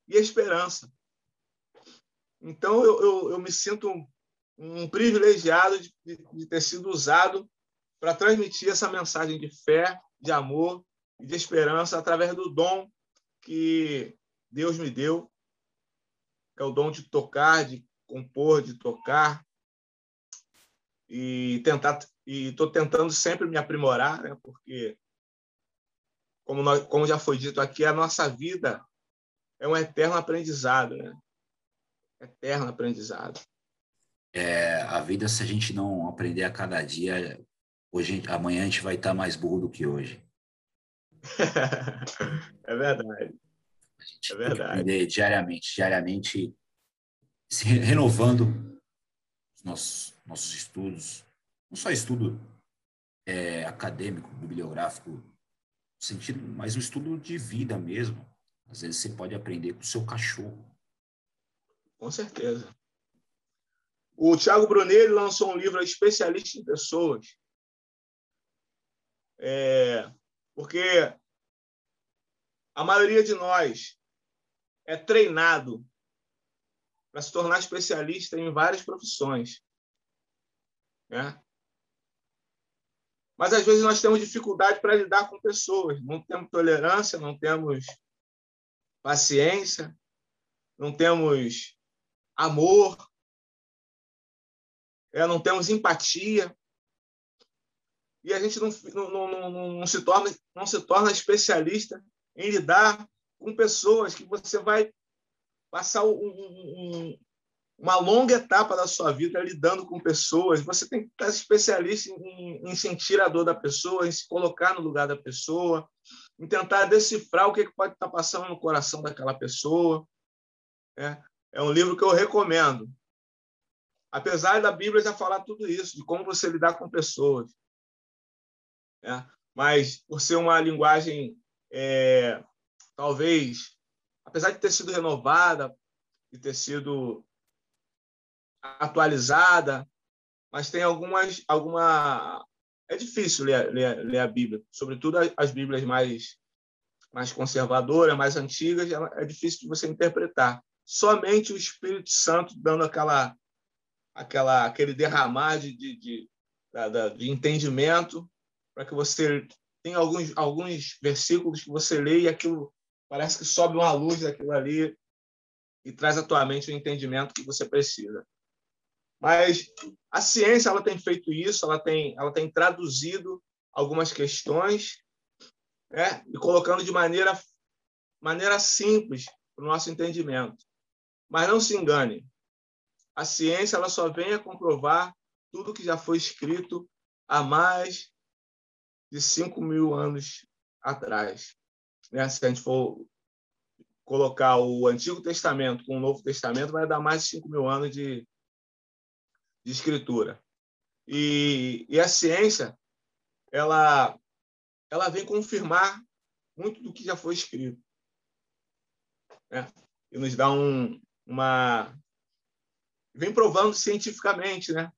e esperança. Então, eu, eu, eu me sinto um, privilegiado de, de, ter sido usado para transmitir essa mensagem de fé, de amor e de esperança através do dom que Deus me deu, que é o dom de tocar, de compor, de tocar e tentar e estou tentando sempre me aprimorar, né? porque, como, nós, como já foi dito aqui, a nossa vida é um eterno aprendizado, né? Eterno aprendizado. É, a vida, se a gente não aprender a cada dia, hoje, amanhã a gente vai estar mais burro do que hoje. é verdade. É verdade. diariamente, diariamente, se renovando os nossos, nossos estudos, não só estudo é, acadêmico, bibliográfico, sentido, mas um estudo de vida mesmo. Às vezes você pode aprender com o seu cachorro. Com certeza. O Tiago Brunelli lançou um livro especialista em pessoas. É, porque a maioria de nós é treinado para se tornar especialista em várias profissões. Né? Mas às vezes nós temos dificuldade para lidar com pessoas, não temos tolerância, não temos paciência, não temos amor, é, não temos empatia. E a gente não, não, não, não, se torna, não se torna especialista em lidar com pessoas que você vai passar um, um, uma longa etapa da sua vida lidando com pessoas. Você tem que estar especialista em, em, sentir a dor da pessoa, em se colocar no lugar da pessoa, em tentar decifrar o que pode estar passando no coração daquela pessoa. É, é um livro que eu recomendo. Apesar da Bíblia já falar tudo isso, de como você lidar com pessoas. É, mas, por ser uma linguagem, é, talvez, apesar de ter sido renovada, de ter sido atualizada, mas tem algumas alguma é difícil ler, ler, ler a Bíblia, sobretudo as Bíblias mais mais conservadoras, mais antigas, é difícil de você interpretar. Somente o Espírito Santo dando aquela aquela aquele derramar de, de, de, de entendimento para que você tenha alguns alguns versículos que você lê e aquilo parece que sobe uma luz daquilo ali e traz à tua mente o entendimento que você precisa. Mas a ciência ela tem feito isso, ela tem, ela tem traduzido algumas questões né, e colocando de maneira, maneira simples para o nosso entendimento. Mas não se engane, a ciência ela só vem a comprovar tudo que já foi escrito há mais de 5 mil anos atrás. Né? Se a gente for colocar o Antigo Testamento com o Novo Testamento, vai dar mais de 5 mil anos de, de escritura. E, e a ciência, ela, ela vem confirmar muito do que já foi escrito. Né? E nos dá um, uma. Vem provando cientificamente, né?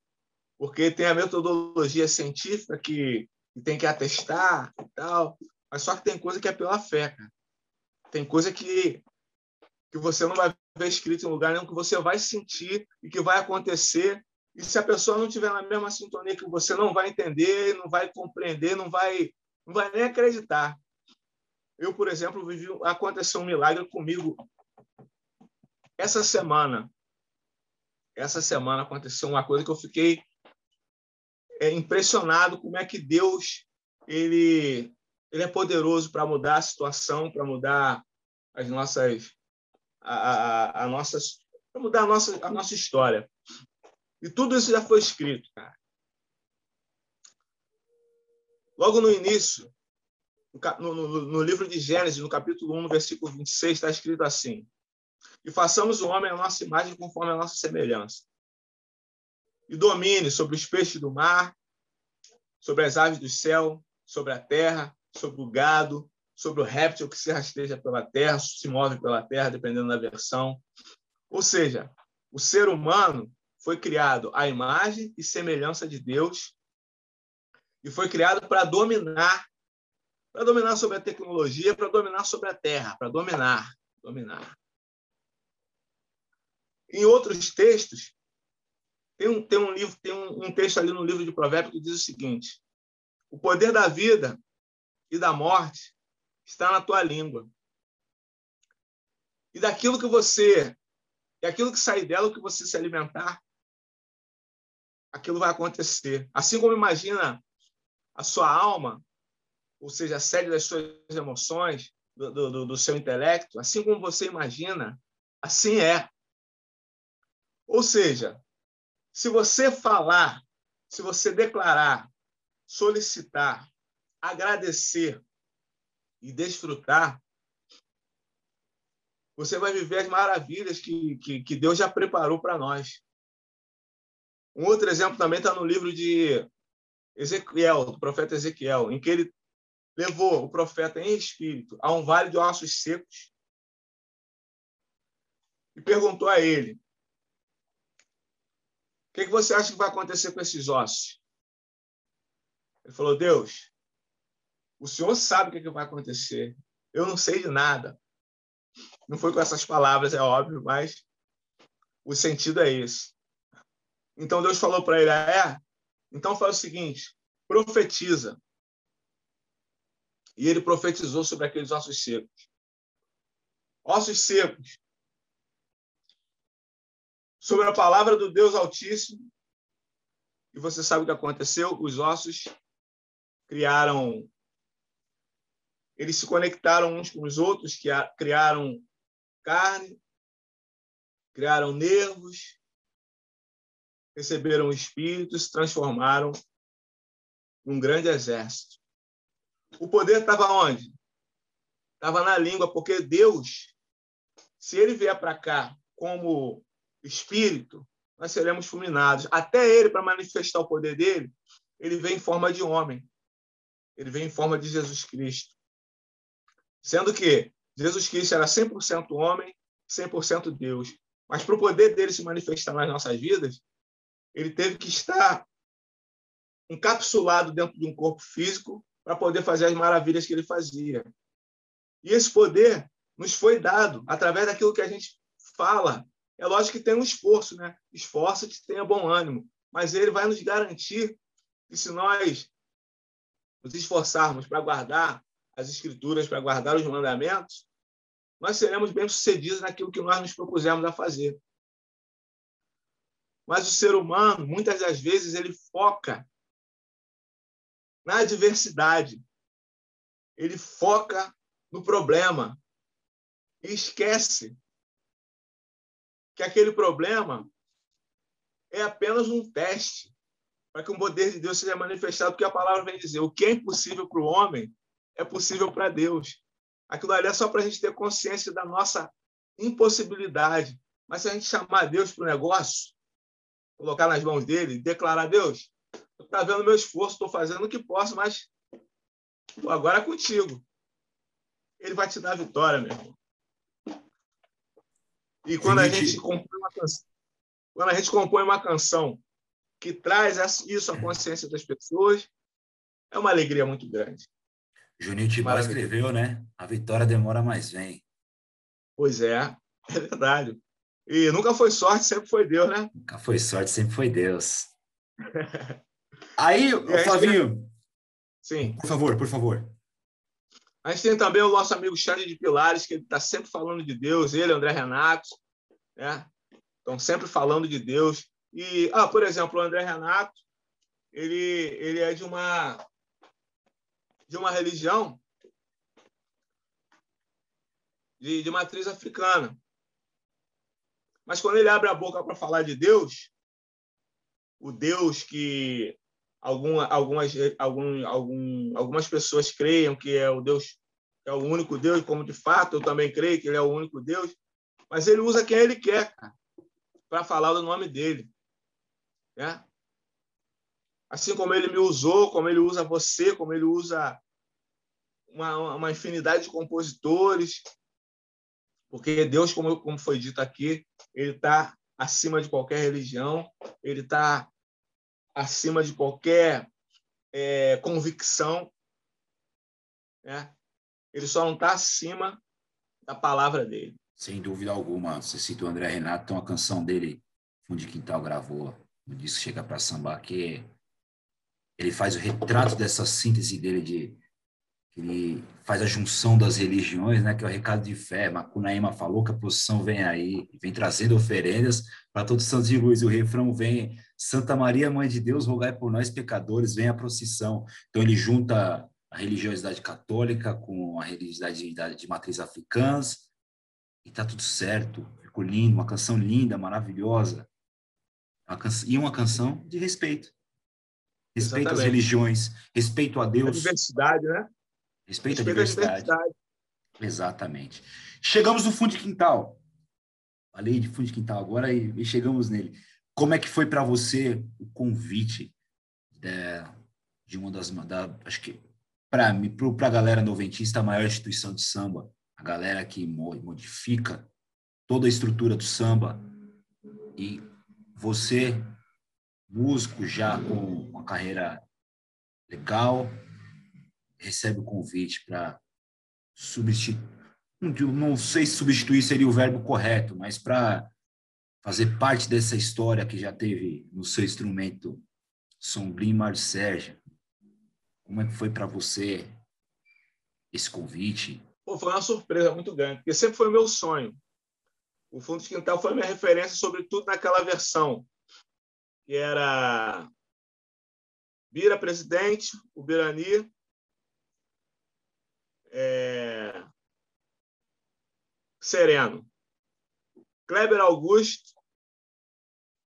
Porque tem a metodologia científica que, que tem que atestar e tal, mas só que tem coisa que é pela fé, cara. Tem coisa que, que você não vai ver escrito em lugar nenhum, que você vai sentir e que vai acontecer e se a pessoa não estiver na mesma sintonia que você, não vai entender, não vai compreender, não vai, não vai nem acreditar. Eu, por exemplo, vivi, aconteceu um milagre comigo essa semana. Essa semana aconteceu uma coisa que eu fiquei é, impressionado como é que Deus ele ele é poderoso para mudar a situação, para mudar as nossas a, a, a nossas para mudar a nossa a nossa história. E tudo isso já foi escrito, cara. Logo no início, no, no, no, livro de Gênesis, no capítulo 1, no versículo 26, está escrito assim: E façamos o homem a nossa imagem conforme a nossa semelhança. E domine sobre os peixes do mar, sobre as aves do céu, sobre a terra, sobre o gado, sobre o réptil que se rasteja pela terra, se move pela terra, dependendo da versão. Ou seja, o ser humano foi criado à imagem e semelhança de Deus e foi criado para dominar, para dominar sobre a tecnologia, para dominar sobre a terra, para dominar, dominar. Em outros textos, tem um, tem um livro, tem um, um texto ali no livro de Provérbios que diz o seguinte: o poder da vida e da morte está na tua língua. E daquilo que você, e aquilo que sair dela, o que você se alimentar, aquilo vai acontecer. Assim como imagina a sua alma, ou seja, a sede das suas emoções, do, do, do seu intelecto, assim como você imagina, assim é. Ou seja, se você falar, se você declarar, solicitar, agradecer e desfrutar, você vai viver as maravilhas que, que, que Deus já preparou para nós. Um outro exemplo também está no livro de Ezequiel, do profeta Ezequiel, em que ele levou o profeta em espírito a um vale de ossos secos e perguntou a ele: que, que você acha que vai acontecer com esses ossos? Ele falou: Deus, o senhor sabe o que, que vai acontecer. Eu não sei de nada. Não foi com essas palavras, é óbvio, mas o sentido é esse. Então Deus falou para ele: é, então faz o seguinte, profetiza. E ele profetizou sobre aqueles ossos secos. Ossos secos. Sobre a palavra do Deus Altíssimo. E você sabe o que aconteceu? Os ossos criaram eles se conectaram uns com os outros, que criaram carne, criaram nervos, receberam espíritos, se transformaram num grande exército. O poder estava onde? Estava na língua, porque Deus, se ele vier para cá como espírito, nós seremos fulminados. Até ele, para manifestar o poder dele, ele vem em forma de homem. Ele vem em forma de Jesus Cristo. Sendo que Jesus Cristo era 100% homem, 100% Deus. Mas para o poder dele se manifestar nas nossas vidas, ele teve que estar encapsulado dentro de um corpo físico para poder fazer as maravilhas que ele fazia. E esse poder nos foi dado através daquilo que a gente fala. É lógico que tem um esforço, né? Esforça-te, tenha bom ânimo. Mas ele vai nos garantir que se nós nos esforçarmos para guardar as escrituras, para guardar os mandamentos, nós seremos bem-sucedidos naquilo que nós nos propusemos a fazer. Mas o ser humano, muitas das vezes, ele foca na adversidade. Ele foca no problema e esquece que aquele problema é apenas um teste para que o poder de Deus seja manifestado, porque a palavra vem dizer: o que é impossível para o homem é possível para Deus. Aquilo ali é só para a gente ter consciência da nossa impossibilidade. Mas se a gente chamar Deus para o negócio, colocar nas mãos dele, declarar: Deus, está vendo meu esforço, estou fazendo o que posso, mas agora é contigo. Ele vai te dar a vitória, meu irmão. E quando a gente compõe uma canção, quando a gente compõe uma canção que traz isso à consciência das pessoas, é uma alegria muito grande. Juninho Tibau escreveu, né? A vitória demora, mas vem. Pois é, é verdade. E nunca foi sorte, sempre foi Deus, né? Nunca foi sorte, sempre foi Deus. aí, aí Flavinho. Sim. Por favor, por favor. A gente tem também o nosso amigo Xande de Pilares, que está sempre falando de Deus, ele, André Renato, né? Estão sempre falando de Deus. E, ah, por exemplo, o André Renato, ele, ele é de uma de uma religião de, de matriz africana. Mas quando ele abre a boca para falar de Deus, o Deus que alguma, algumas, algum, algum, algumas pessoas creiam que é o Deus, é o único Deus, como de fato eu também creio que ele é o único Deus, mas ele usa quem ele quer para falar do nome dele. Né? Assim como ele me usou, como ele usa você, como ele usa uma, uma infinidade de compositores, porque Deus, como, como foi dito aqui, ele está acima de qualquer religião, ele está acima de qualquer é, convicção. Né? Ele só não está acima da palavra dele. Sem dúvida alguma. Você cita o André Renato, tem uma canção dele, Fundo de Quintal gravou, no disco Chega para Sambar, que ele faz o retrato dessa síntese dele de ele faz a junção das religiões, né, que é o recado de fé. Macunaíma falou que a procissão vem aí, vem trazendo oferendas para todos os santos de luz. E o refrão vem, Santa Maria, Mãe de Deus, rogai por nós pecadores, vem a procissão. Então ele junta a religiosidade católica com a religiosidade de matriz africanas e tá tudo certo. Ficou lindo, uma canção linda, maravilhosa. Uma e uma canção de respeito. Respeito Exatamente. às religiões, respeito a Deus. A diversidade, né? Respeito, à diversidade. diversidade. Exatamente. Chegamos no fundo de quintal. Falei de fundo de quintal agora e, e chegamos nele. Como é que foi para você o convite de, de uma das, da, acho que para para a galera noventista, a maior instituição de samba, a galera que modifica toda a estrutura do samba e você músico já com uma carreira legal, recebe o convite para substituir, não sei se substituir seria o verbo correto, mas para fazer parte dessa história que já teve no seu instrumento Sombrim Sérgio. Como é que foi para você esse convite? Pô, foi uma surpresa muito grande, porque sempre foi meu sonho. O Fundo de Quintal foi minha referência, sobretudo naquela versão que era Bira presidente, o Birani é... Sereno, Kleber Augusto,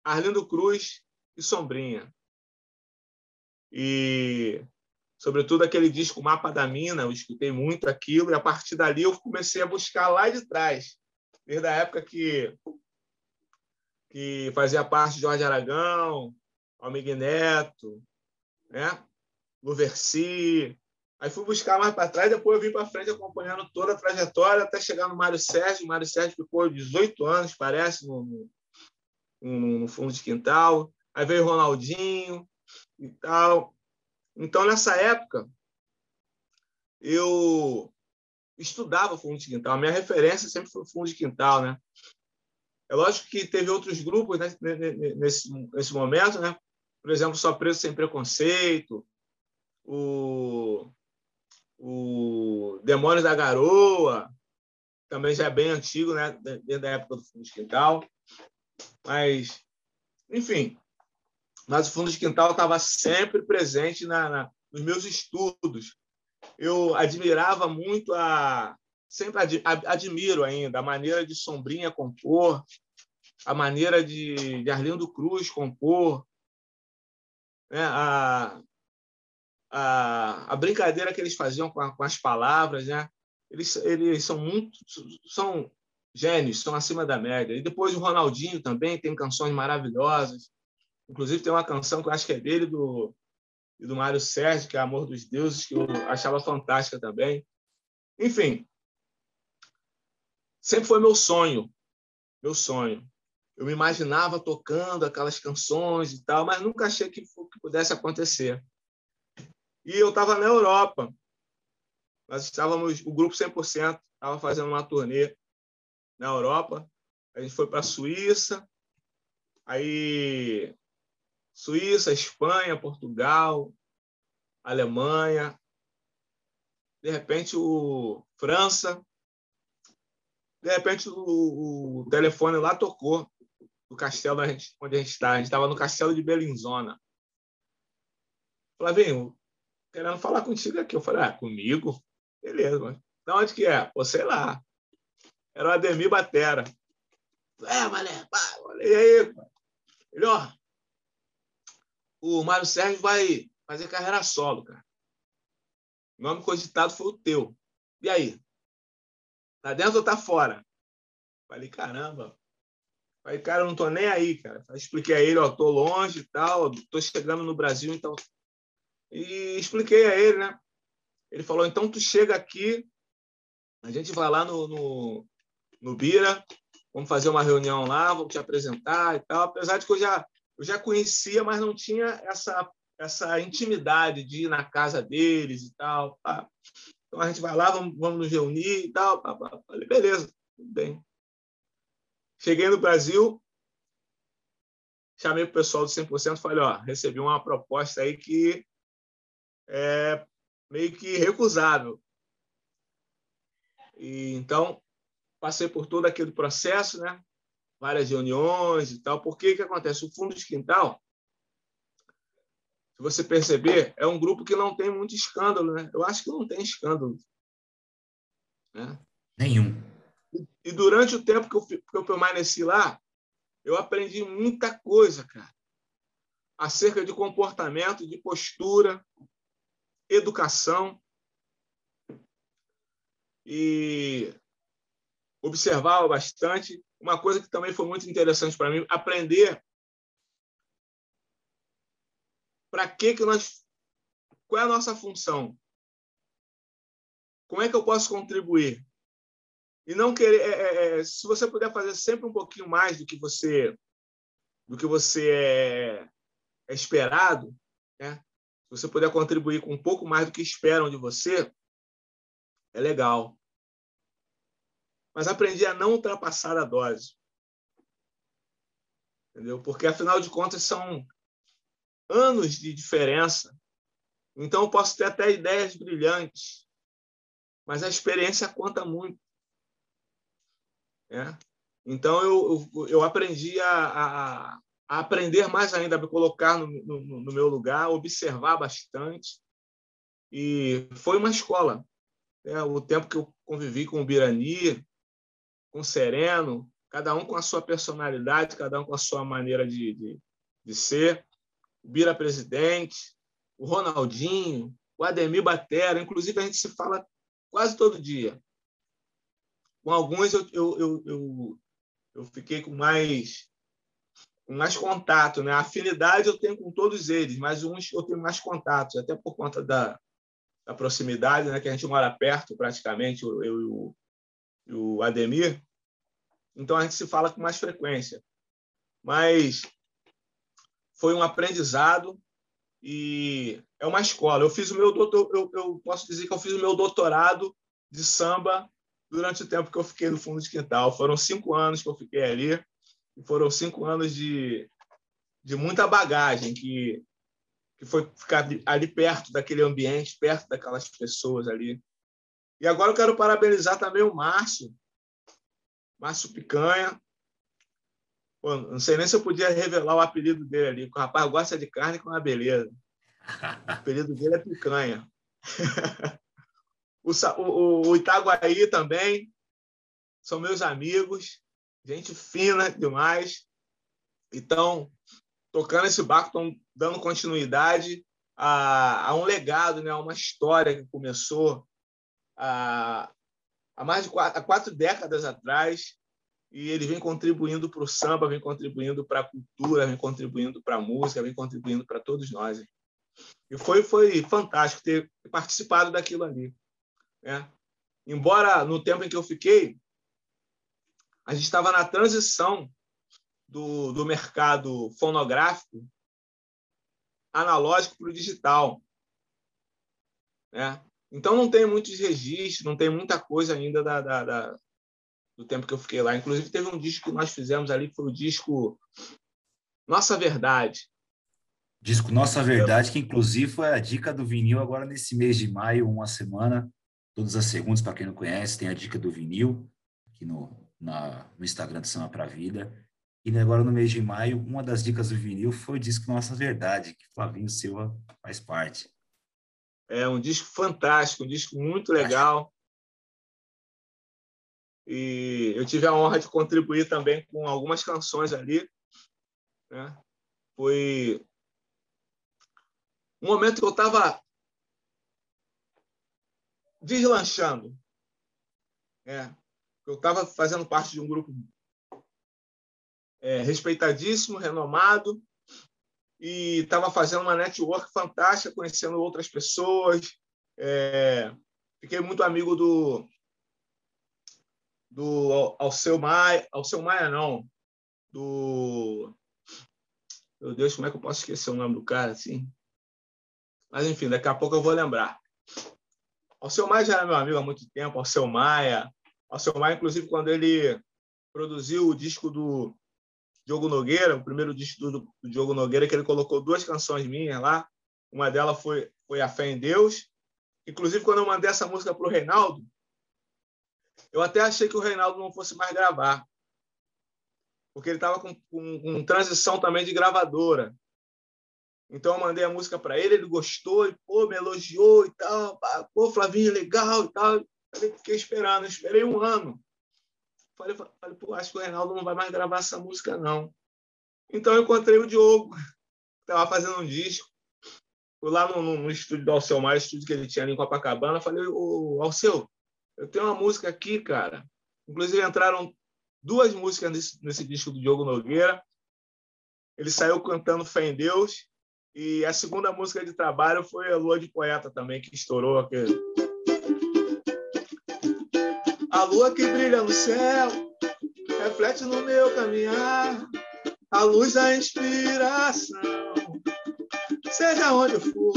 Arlindo Cruz e Sombrinha. E, sobretudo, aquele disco Mapa da Mina, eu escutei muito aquilo, e a partir dali eu comecei a buscar lá de trás, desde a época que, que fazia parte de Jorge Aragão, Almig Neto, né? Luversi. Aí fui buscar mais para trás, depois eu vim para frente acompanhando toda a trajetória até chegar no Mário Sérgio. O Mário Sérgio ficou 18 anos, parece, no, no, no fundo de quintal. Aí veio Ronaldinho e tal. Então, nessa época, eu estudava fundo de quintal. A minha referência sempre foi fundo de quintal, né? É lógico que teve outros grupos né, nesse, nesse momento, né? Por exemplo, Só Preso Sem Preconceito, o, o Demônios da Garoa, também já é bem antigo, né? Desde a época do Fundo de Quintal. Mas, enfim, mas o Fundo de Quintal estava sempre presente na, na, nos meus estudos. Eu admirava muito a. Sempre ad, admiro ainda a maneira de Sombrinha compor, a maneira de, de Arlindo Cruz compor, né? a, a, a brincadeira que eles faziam com, a, com as palavras, né? Eles, eles são muito são gênios, são acima da média. E depois o Ronaldinho também tem canções maravilhosas. Inclusive tem uma canção que eu acho que é dele do do Mário Sérgio, que é Amor dos Deuses, que eu achava fantástica também. Enfim, sempre foi meu sonho, meu sonho. Eu me imaginava tocando aquelas canções e tal, mas nunca achei que, que pudesse acontecer. E eu estava na Europa. Nós estávamos, o grupo 100% estava fazendo uma turnê na Europa. A gente foi para a Suíça, aí Suíça, Espanha, Portugal, Alemanha, de repente o França, de repente o, o telefone lá tocou do castelo onde a gente está. A gente estava no castelo de Belinzona. Flavinho, querendo falar contigo aqui. Eu falei, ah, comigo? Beleza, mas de onde que é? Pô, sei lá. Era o Ademir Batera. É, mané, pá, e aí? Ele, ó, o Mário Sérgio vai fazer carreira solo, cara. O nome cogitado foi o teu. E aí? Tá dentro ou tá fora? Falei, caramba. Falei, cara, eu não tô nem aí, cara. Expliquei a ele, ó, tô longe e tal, tô chegando no Brasil, então e expliquei a ele, né? Ele falou: então tu chega aqui, a gente vai lá no, no, no Bira, vamos fazer uma reunião lá, vou te apresentar e tal. Apesar de que eu já, eu já conhecia, mas não tinha essa, essa intimidade de ir na casa deles e tal. Pá. Então a gente vai lá, vamos, vamos nos reunir e tal. Pá, pá. Falei: beleza, tudo bem. Cheguei no Brasil, chamei o pessoal do 100% falei: ó, recebi uma proposta aí que é meio que recusável. E, então, passei por todo aquele processo, né? várias reuniões e tal. Por que que acontece? O Fundo de Quintal, se você perceber, é um grupo que não tem muito escândalo. Né? Eu acho que não tem escândalo. Né? Nenhum. E durante o tempo que eu, que eu permaneci lá, eu aprendi muita coisa, cara, acerca de comportamento, de postura, educação e observava bastante. Uma coisa que também foi muito interessante para mim, aprender para que que nós qual é a nossa função? Como é que eu posso contribuir? E não querer, é, é, é se você puder fazer sempre um pouquinho mais do que você do que você é, é esperado, né? Você puder contribuir com um pouco mais do que esperam de você, é legal. Mas aprendi a não ultrapassar a dose. Entendeu? Porque, afinal de contas, são anos de diferença. Então, eu posso ter até ideias brilhantes, mas a experiência conta muito. É? Então, eu, eu, eu aprendi a, a, a aprender mais ainda, a me colocar no, no, no meu lugar, observar bastante. E foi uma escola. né? o tempo que eu convivi com o Birani, com o Sereno, cada um com a sua personalidade, cada um com a sua maneira de, de, de ser. O Bira presidente, o Ronaldinho, o Ademir Batera, inclusive a gente se fala quase todo dia. Com alguns eu, eu, eu, eu, eu fiquei com mais mais contato, né? A afinidade eu tenho com todos eles, mas uns eu tenho mais contato, até por conta da, da proximidade, né? Que a gente mora perto, praticamente, eu, eu e o, o Ademir. Então a gente se fala com mais frequência. Mas foi um aprendizado e é uma escola. Eu fiz o meu doutor, eu, eu posso dizer que eu fiz o meu doutorado de samba durante o tempo que eu fiquei no fundo de quintal. Foram cinco anos que eu fiquei ali foram cinco anos de, de muita bagagem que que foi ficar ali perto daquele ambiente, perto daquelas pessoas ali. E agora eu quero parabenizar também o Márcio, Márcio Picanha. Pô, não sei nem se eu podia revelar o apelido dele ali. O rapaz gosta de carne com uma beleza. O apelido dele é Picanha. o, o, o Itaguaí também são meus amigos, gente fina demais. Então, tocando esse barco, estão dando continuidade a, a, um legado, né, a uma história que começou há, há mais de quatro, quatro décadas atrás e ele vem contribuindo para o samba, vem contribuindo para a cultura, vem contribuindo para a música, vem contribuindo para todos nós. E foi, foi fantástico ter participado daquilo ali. Né? Embora no tempo em que eu fiquei, a gente estava na transição do, do mercado fonográfico analógico para o digital. Né? Então, não tem muitos registros, não tem muita coisa ainda da, da, da, do tempo que eu fiquei lá. Inclusive, teve um disco que nós fizemos ali, que foi o disco Nossa Verdade. Disco Nossa Verdade, que inclusive foi a dica do vinil agora nesse mês de maio, uma semana, todas as segundas, para quem não conhece, tem a dica do vinil aqui no, na, no Instagram do Samba Pra Vida. E agora no mês de maio, uma das dicas do vinil foi o disco Nossa Verdade, que Flavinho Silva faz parte. É um disco fantástico, um disco muito legal. E eu tive a honra de contribuir também com algumas canções ali. Né? Foi um momento que eu estava deslanchando. É. Eu estava fazendo parte de um grupo é, respeitadíssimo, renomado, e estava fazendo uma network fantástica, conhecendo outras pessoas. É, fiquei muito amigo do do Alceu Maia, Alceu Maia não, do meu Deus, como é que eu posso esquecer o nome do cara assim? Mas enfim, daqui a pouco eu vou lembrar. Alceu Maia já era meu amigo há muito tempo, Alceu Maia. Alceu inclusive, quando ele produziu o disco do Diogo Nogueira, o primeiro disco do, Diogo Nogueira, que ele colocou duas canções minhas lá. Uma delas foi, foi A Fé em Deus. Inclusive, quando eu mandei essa música para o Reinaldo, eu até achei que o Reinaldo não fosse mais gravar, porque ele estava com, com, com, transição também de gravadora. Então, eu mandei a música para ele, ele gostou, pô, me elogiou e tal. Pô, Flavinho, legal e tal. Eu fiquei esperando, esperei um ano. Falei, falei pô, acho que o Reinaldo não vai mais gravar essa música, não. Então eu encontrei o Diogo, que estava fazendo um disco. Fui lá no, no, no estúdio do Alceu Maia, estúdio que ele tinha ali em Copacabana. Falei, ô, Alceu, eu tenho uma música aqui, cara. Inclusive entraram duas músicas nesse, nesse disco do Diogo Nogueira. Ele saiu cantando Fé em Deus. E a segunda música de trabalho foi a Lua de Poeta também, que estourou aquele a lua que brilha no céu reflete no meu caminhar a luz da inspiração. Seja onde eu for,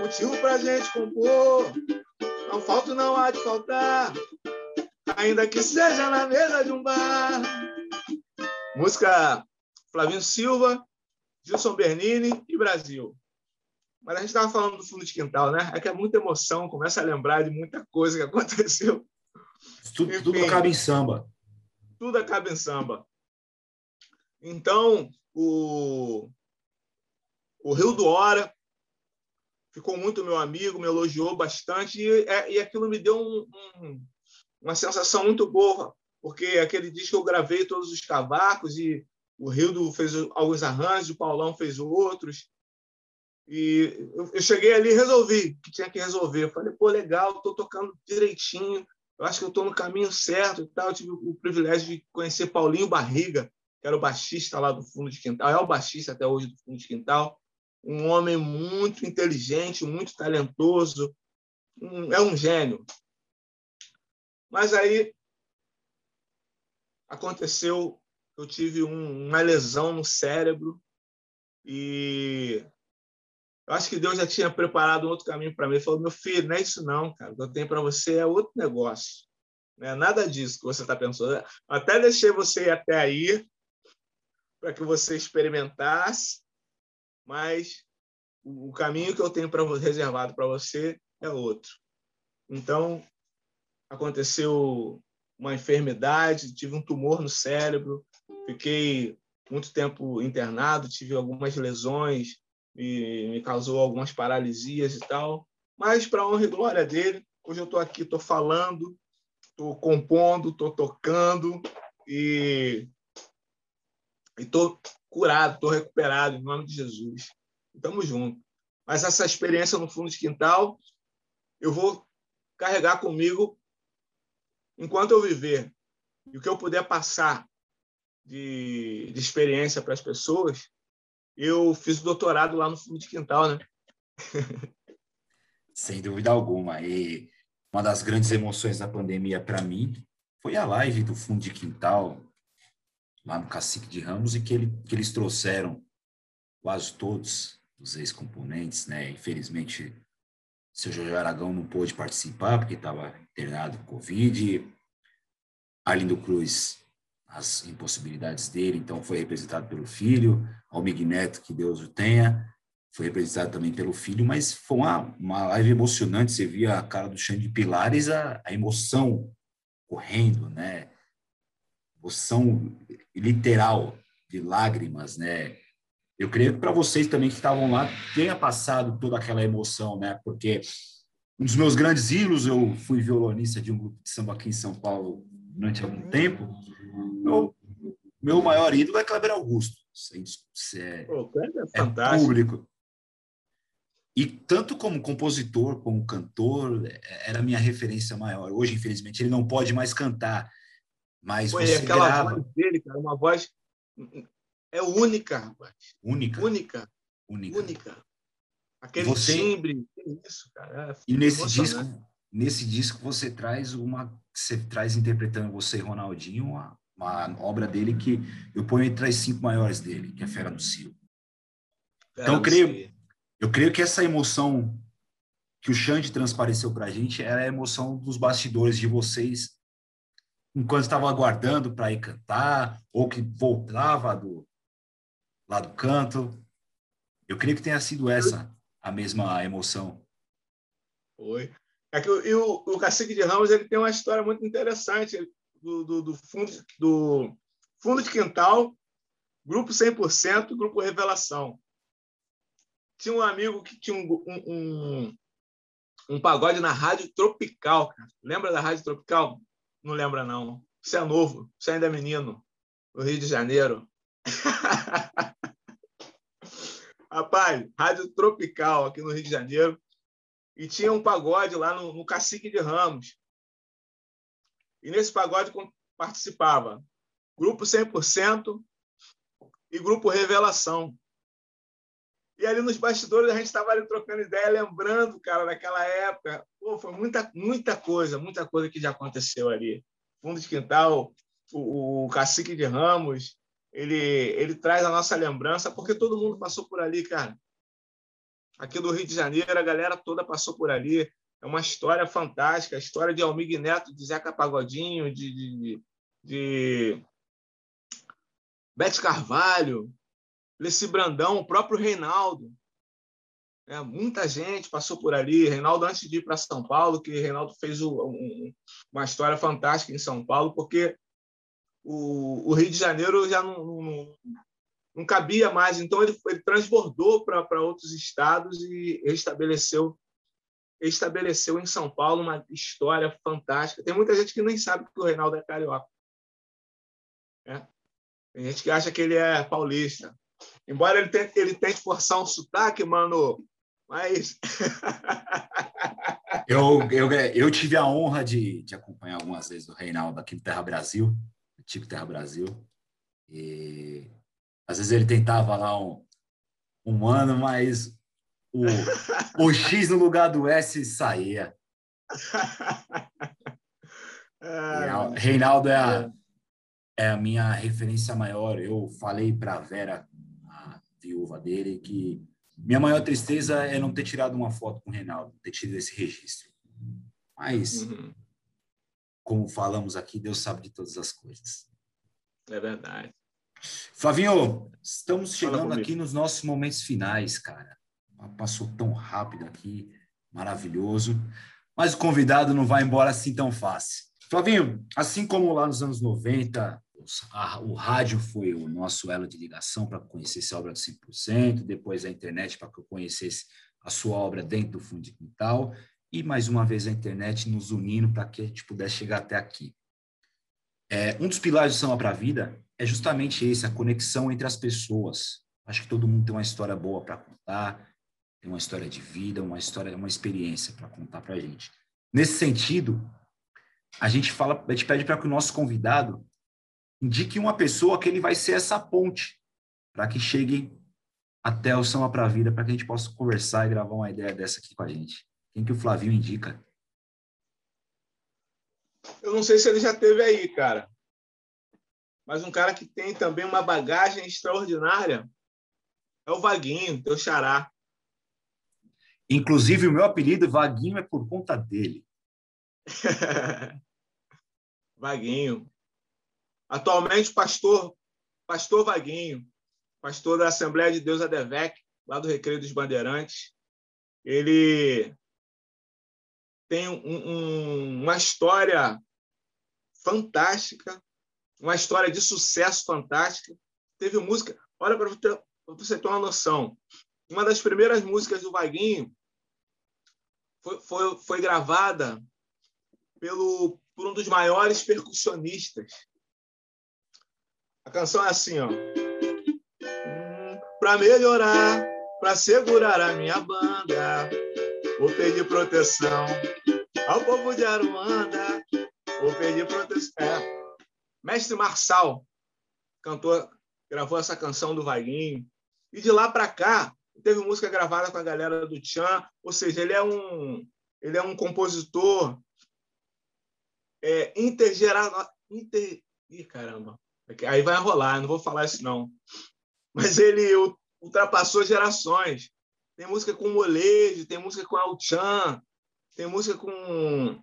motivo pra gente compor. Não falta, não há de faltar, ainda que seja na mesa de um bar. Música Flavinho Silva, Gilson Bernini e Brasil. Mas a gente estava falando do fundo de quintal, né? É que é muita emoção, começa a lembrar de muita coisa que aconteceu tudo, Enfim, tudo acaba em samba. Tudo acaba em samba. Então, o, o Rio do Hora ficou muito meu amigo, me elogiou bastante e, é, e aquilo me deu um, um, uma sensação muito boa, porque aquele disco eu gravei todos os cavacos e o Rildo fez alguns arranjos, o Paulão fez outros. E eu cheguei ali e resolvi que tinha que resolver. Eu falei, pô, legal, estou tocando direitinho, eu acho que eu estou no caminho certo e tal. Eu tive o privilégio de conhecer Paulinho Barriga, que era o baixista lá do Fundo de Quintal, é o baixista até hoje do Fundo de Quintal. Um homem muito inteligente, muito talentoso, um, é um gênio. Mas aí aconteceu, eu tive um, uma lesão no cérebro e eu acho que Deus já tinha preparado um outro caminho para mim. Ele falou: meu filho, não é isso não, cara. O que eu tenho para você é outro negócio. Não é nada disso que você está pensando. Até deixei você ir até aí para que você experimentasse, mas o caminho que eu tenho para reservado para você é outro. Então aconteceu uma enfermidade, tive um tumor no cérebro, fiquei muito tempo internado, tive algumas lesões me, me causou algumas paralisias e tal. Mas, para honra e glória dele, hoje eu estou aqui, estou falando, estou compondo, estou tocando e estou curado, estou recuperado, em nome de Jesus. Estamos juntos. Mas essa experiência no fundo de quintal, eu vou carregar comigo enquanto eu viver. E o que eu puder passar de, de experiência para as pessoas, eu fiz o doutorado lá no fundo de quintal, né? Sem dúvida alguma. E uma das grandes emoções da pandemia para mim foi a live do fundo de quintal lá no Cacique de Ramos e que, ele, que eles trouxeram quase todos os ex-componentes, né? Infelizmente, o seu Jorge Aragão não pôde participar porque estava internado com Covid. Arlindo Cruz as impossibilidades dele, então foi representado pelo filho, Almig Neto, que Deus o tenha, foi representado também pelo filho, mas foi uma, uma live emocionante, você via a cara do Xande de Pilares, a, a emoção correndo, né? Emoção literal, de lágrimas, né? Eu creio que para vocês também que estavam lá tenha passado toda aquela emoção, né? Porque um dos meus grandes ídolos, eu fui violonista de um grupo de samba aqui em São Paulo durante algum tempo, meu, meu maior ídolo é Kleber Augusto. Isso é, Pô, é, é público. E tanto como compositor, como cantor, é, era a minha referência maior. Hoje, infelizmente, ele não pode mais cantar. Mas Pô, você aquela grava... voz dele, cara, uma voz é única, rapaz. Única. Única. Única. única. Aquele você... timbre, isso, cara. É e nesse disco, nesse disco você traz uma, você traz interpretando você, Ronaldinho, uma, uma obra dele que eu ponho entre as cinco maiores dele, que é Fera do Cio. então, eu creio, eu creio que essa emoção que o Xande transpareceu para a gente era a emoção dos bastidores de vocês enquanto estavam aguardando para ir cantar ou que voltava do lá do canto. Eu creio que tenha sido essa a mesma emoção. Foi. É que o, o, Cacique de Ramos ele tem uma história muito interessante do, do, do, fundo, do fundo de quintal, grupo 100%, grupo Revelação. Tinha um amigo que tinha um, um, um pagode na Rádio Tropical. Cara. Lembra da Rádio Tropical? Não lembra, não. Você é novo, você ainda é menino. No Rio de Janeiro. Rapaz, Rádio Tropical aqui no Rio de Janeiro. E tinha um pagode lá no, no Cacique de Ramos. E nesse pagode participava Grupo 100% e Grupo Revelação. E ali nos bastidores a gente estava ali trocando ideia, lembrando, cara, daquela época. Pô, foi muita, muita coisa, muita coisa que já aconteceu ali. Fundo de Quintal, o, o Cacique de Ramos, ele, ele traz a nossa lembrança, porque todo mundo passou por ali, cara. Aqui do Rio de Janeiro, a galera toda passou por ali. É uma história fantástica, a história de Almig Neto, de Zeca Pagodinho, de, de, de Bete Carvalho, Leci Brandão, o próprio Reinaldo. É, muita gente passou por ali. Reinaldo, antes de ir para São Paulo, que Reinaldo fez o, um, uma história fantástica em São Paulo, porque o, o, Rio de Janeiro já não, não, não cabia mais. Então, ele, ele transbordou para outros estados e estabeleceu estabeleceu em São Paulo uma história fantástica. Tem muita gente que nem sabe que o Reinaldo é carioca. É. Tem gente que acha que ele é paulista. Embora ele tente, ele tente forçar um sotaque, mano, mas. eu, eu, eu tive a honra de, de acompanhar algumas vezes o Reinaldo aqui no Terra Brasil, antigo Terra Brasil. E às vezes ele tentava lá um, um ano, mas o, o X no lugar do S saía. Ah, Reinaldo é a, é a minha referência maior. Eu falei para a Vera, a viúva dele, que minha maior tristeza é não ter tirado uma foto com o Reinaldo, ter tido esse registro. Mas, uhum. como falamos aqui, Deus sabe de todas as coisas. É verdade. Flavinho, estamos chegando aqui nos nossos momentos finais, cara. Passou tão rápido aqui, maravilhoso. Mas o convidado não vai embora assim tão fácil. Flavinho, assim como lá nos anos 90, o rádio foi o nosso elo de ligação para conhecer essa obra do 100%, depois a internet para que eu conhecesse a sua obra dentro do fundo de quintal, e mais uma vez a internet nos unindo para que a gente pudesse chegar até aqui. É, um dos pilares do Samba para a Vida é justamente esse, a conexão entre as pessoas. Acho que todo mundo tem uma história boa para contar, tem uma história de vida, uma história, uma experiência para contar para a gente. Nesse sentido, a gente fala, a gente pede para que o nosso convidado indique uma pessoa que ele vai ser essa ponte para que chegue até o Samba para a Vida, para que a gente possa conversar e gravar uma ideia dessa aqui com a gente. Quem que o Flavinho indica? Eu não sei se ele já teve aí, cara. Mas um cara que tem também uma bagagem extraordinária é o Vaguinho, teu xará. Inclusive, o meu apelido Vaguinho é por conta dele. Vaguinho. Atualmente, pastor, pastor Vaguinho, pastor da Assembleia de Deus Adevec, lá do Recreio dos Bandeirantes. Ele tem um, um, uma história fantástica, uma história de sucesso fantástica. Teve música. Olha, para você ter uma noção, uma das primeiras músicas do Vaguinho foi, foi, foi gravada pelo, por um dos maiores percussionistas. A canção é assim, ó. Para melhorar, para segurar a minha banda, vou pedir proteção ao povo de Aruanda, vou pedir proteção. É. Mestre Marçal cantou, gravou essa canção do Vaguinho. E de lá para cá, teve música gravada com a galera do Tchan, ou seja, ele é um, ele é um compositor é, intergeracional. Inter... Ih, caramba. Aí vai rolar, não vou falar isso não. Mas ele ultrapassou gerações. Tem música com molejo, tem música com Alchan, tem música com.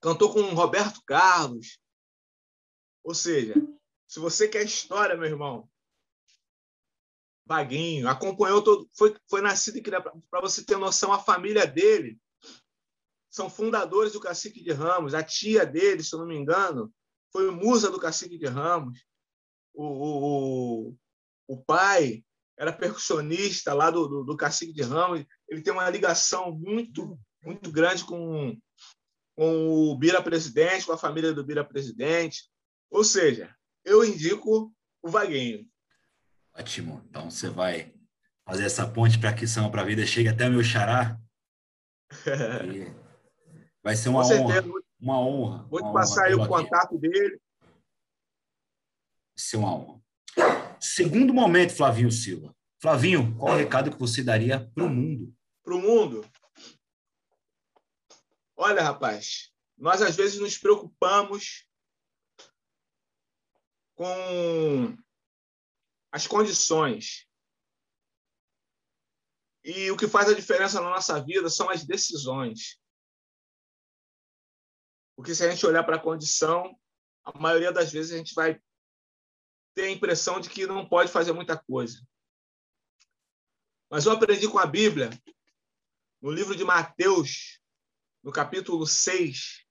Cantou com Roberto Carlos. Ou seja, se você quer história, meu irmão, Vaguinho, acompanhou todo. Foi, foi nascido e criado. Para você ter noção, a família dele são fundadores do Cacique de Ramos. A tia dele, se eu não me engano, foi musa do Cacique de Ramos. O, o, o pai era percussionista lá do, do, do Cacique de Ramos. Ele tem uma ligação muito, muito grande com, com o Bira Presidente, com a família do Bira Presidente. Ou seja, eu indico o Vaguinho. Ótimo. Então você vai fazer essa ponte para que São para a Vida chegue até o meu xará. Vai ser uma honra. Uma honra. Vou te passar aí o contato dele. Vai ser uma honra. Segundo momento, Flavinho Silva. Flavinho, qual o recado que você daria para o mundo? Para o mundo? Olha, rapaz, nós às vezes nos preocupamos com as condições. E o que faz a diferença na nossa vida são as decisões. Porque se a gente olhar para a condição, a maioria das vezes a gente vai ter a impressão de que não pode fazer muita coisa. Mas eu aprendi com a Bíblia, no livro de Mateus, no capítulo 6.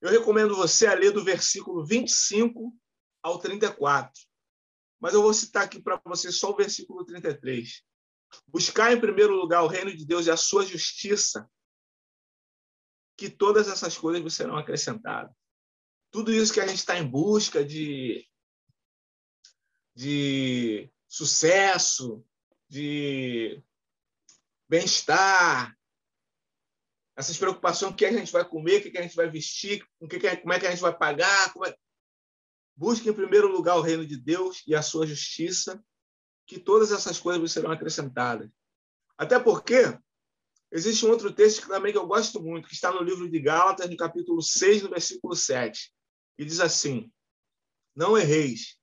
Eu recomendo você a ler do versículo 25 ao 34. mas eu vou citar aqui para você só o versículo 33. Buscar em primeiro lugar o reino de Deus e a sua justiça, que todas essas coisas serão acrescentadas. Tudo isso que a gente está em busca de, de sucesso, de bem-estar, essas preocupações, o que a gente vai comer, o que a gente vai vestir, que como é que a gente vai pagar. É... Busque em primeiro lugar o reino de Deus e a sua justiça, que todas essas coisas serão acrescentadas. Até porque existe um outro texto que também que eu gosto muito, que está no livro de Gálatas, no capítulo 6, no versículo 7, que diz assim: Não erreis.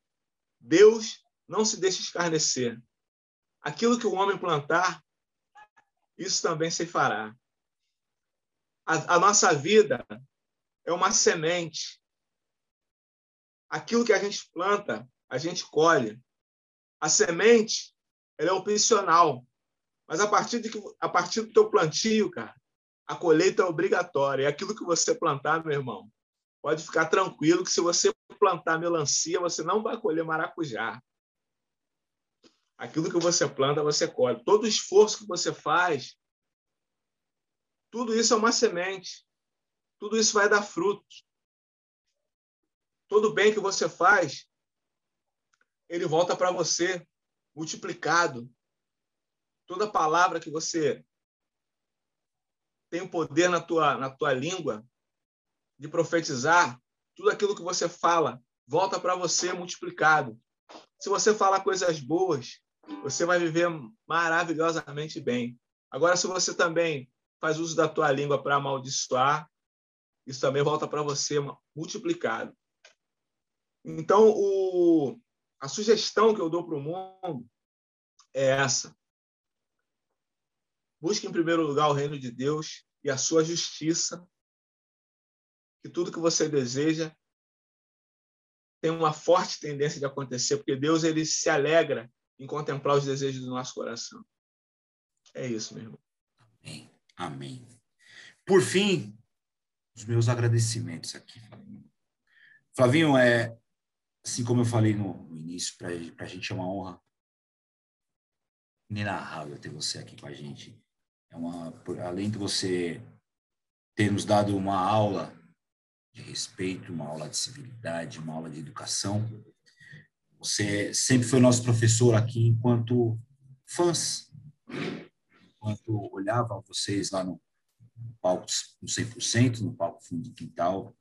Deus não se deixa escarnecer. Aquilo que o homem plantar, isso também se fará. A, a nossa vida é uma semente. Aquilo que a gente planta, a gente colhe. A semente ela é opcional. Mas a partir, de que, a partir do teu plantio, cara, a colheita é obrigatória. É aquilo que você plantar, meu irmão. Pode ficar tranquilo que se você plantar melancia, você não vai colher maracujá. Aquilo que você planta, você colhe. Todo esforço que você faz, tudo isso é uma semente. Tudo isso vai dar frutos. Todo bem que você faz, ele volta para você multiplicado. Toda palavra que você tem o poder na tua, na tua língua de profetizar, tudo aquilo que você fala volta para você multiplicado. Se você falar coisas boas, você vai viver maravilhosamente bem. Agora, se você também faz uso da tua língua para amaldiçoar, isso também volta para você multiplicado. Então, o, a sugestão que eu dou para o mundo é essa. Busque em primeiro lugar o reino de Deus e a sua justiça, que tudo que você deseja tem uma forte tendência de acontecer, porque Deus ele se alegra em contemplar os desejos do nosso coração. É isso, meu irmão. Amém. Amém. Por fim, os meus agradecimentos aqui, Flavinho. É, assim como eu falei no, no início, para a gente é uma honra inenarrável ter você aqui com a gente. É uma, por, além de você ter nos dado uma aula de respeito, uma aula de civilidade, uma aula de educação, você sempre foi nosso professor aqui enquanto fãs enquanto olhava vocês lá no, palco no 100%, no palco fundo do quintal,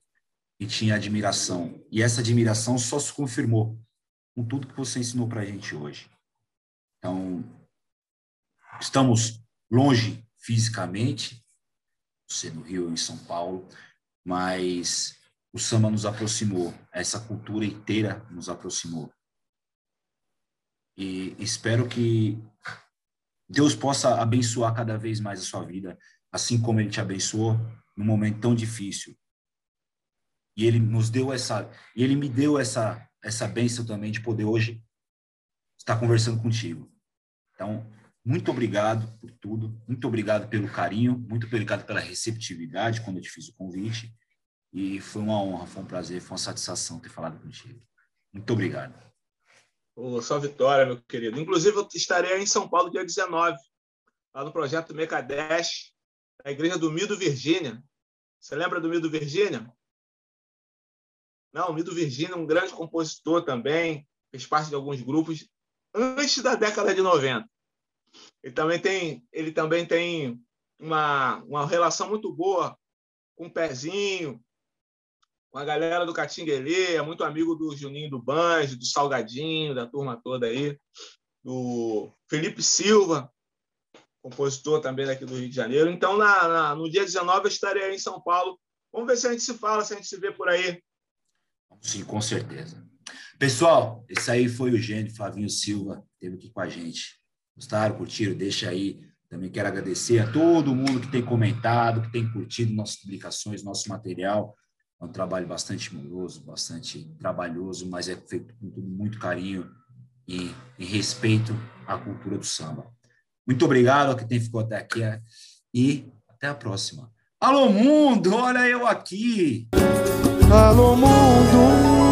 e tinha admiração. E essa admiração só se confirmou com tudo que você ensinou para a gente hoje. Então, estamos longe fisicamente, você no Rio, em São Paulo, mas o samba nos aproximou, essa cultura inteira nos aproximou. E espero que Deus possa abençoar cada vez mais a sua vida, assim como ele te abençoou num momento tão difícil. E ele nos deu essa, e ele me deu essa essa bênção também de poder hoje estar conversando contigo. Então, muito obrigado por tudo, muito obrigado pelo carinho, muito obrigado pela receptividade quando eu te fiz o convite. E foi uma honra, foi um prazer, foi uma satisfação ter falado contigo. Muito obrigado. O só vitória, meu querido. Inclusive, eu estarei em São Paulo dia 19, lá no projeto Mecadesh, na igreja do Mido Virgínia. Você lembra do Mido Virgínia? Não, o Mido Virgínia, um grande compositor também, fez parte de alguns grupos antes da década de 90. Ele também tem, ele também tem uma, uma relação muito boa com o Pezinho, com a galera do Catinguelê, é muito amigo do Juninho do Banjo, do Salgadinho, da turma toda aí, do Felipe Silva, compositor também daqui do Rio de Janeiro. Então, na, na, no dia 19, eu estarei aí em São Paulo. Vamos ver se a gente se fala, se a gente se vê por aí. Sim, com certeza. Pessoal, esse aí foi o gênio Flavinho Silva, esteve aqui com a gente. Gostaram, curtiram? Deixa aí. Também quero agradecer a todo mundo que tem comentado, que tem curtido nossas publicações, nosso material. É um trabalho bastante moroso, bastante trabalhoso, mas é feito com muito carinho e, e respeito à cultura do samba. Muito obrigado a quem ficou até aqui e até a próxima. Alô, mundo! Olha eu aqui! Alô, mundo!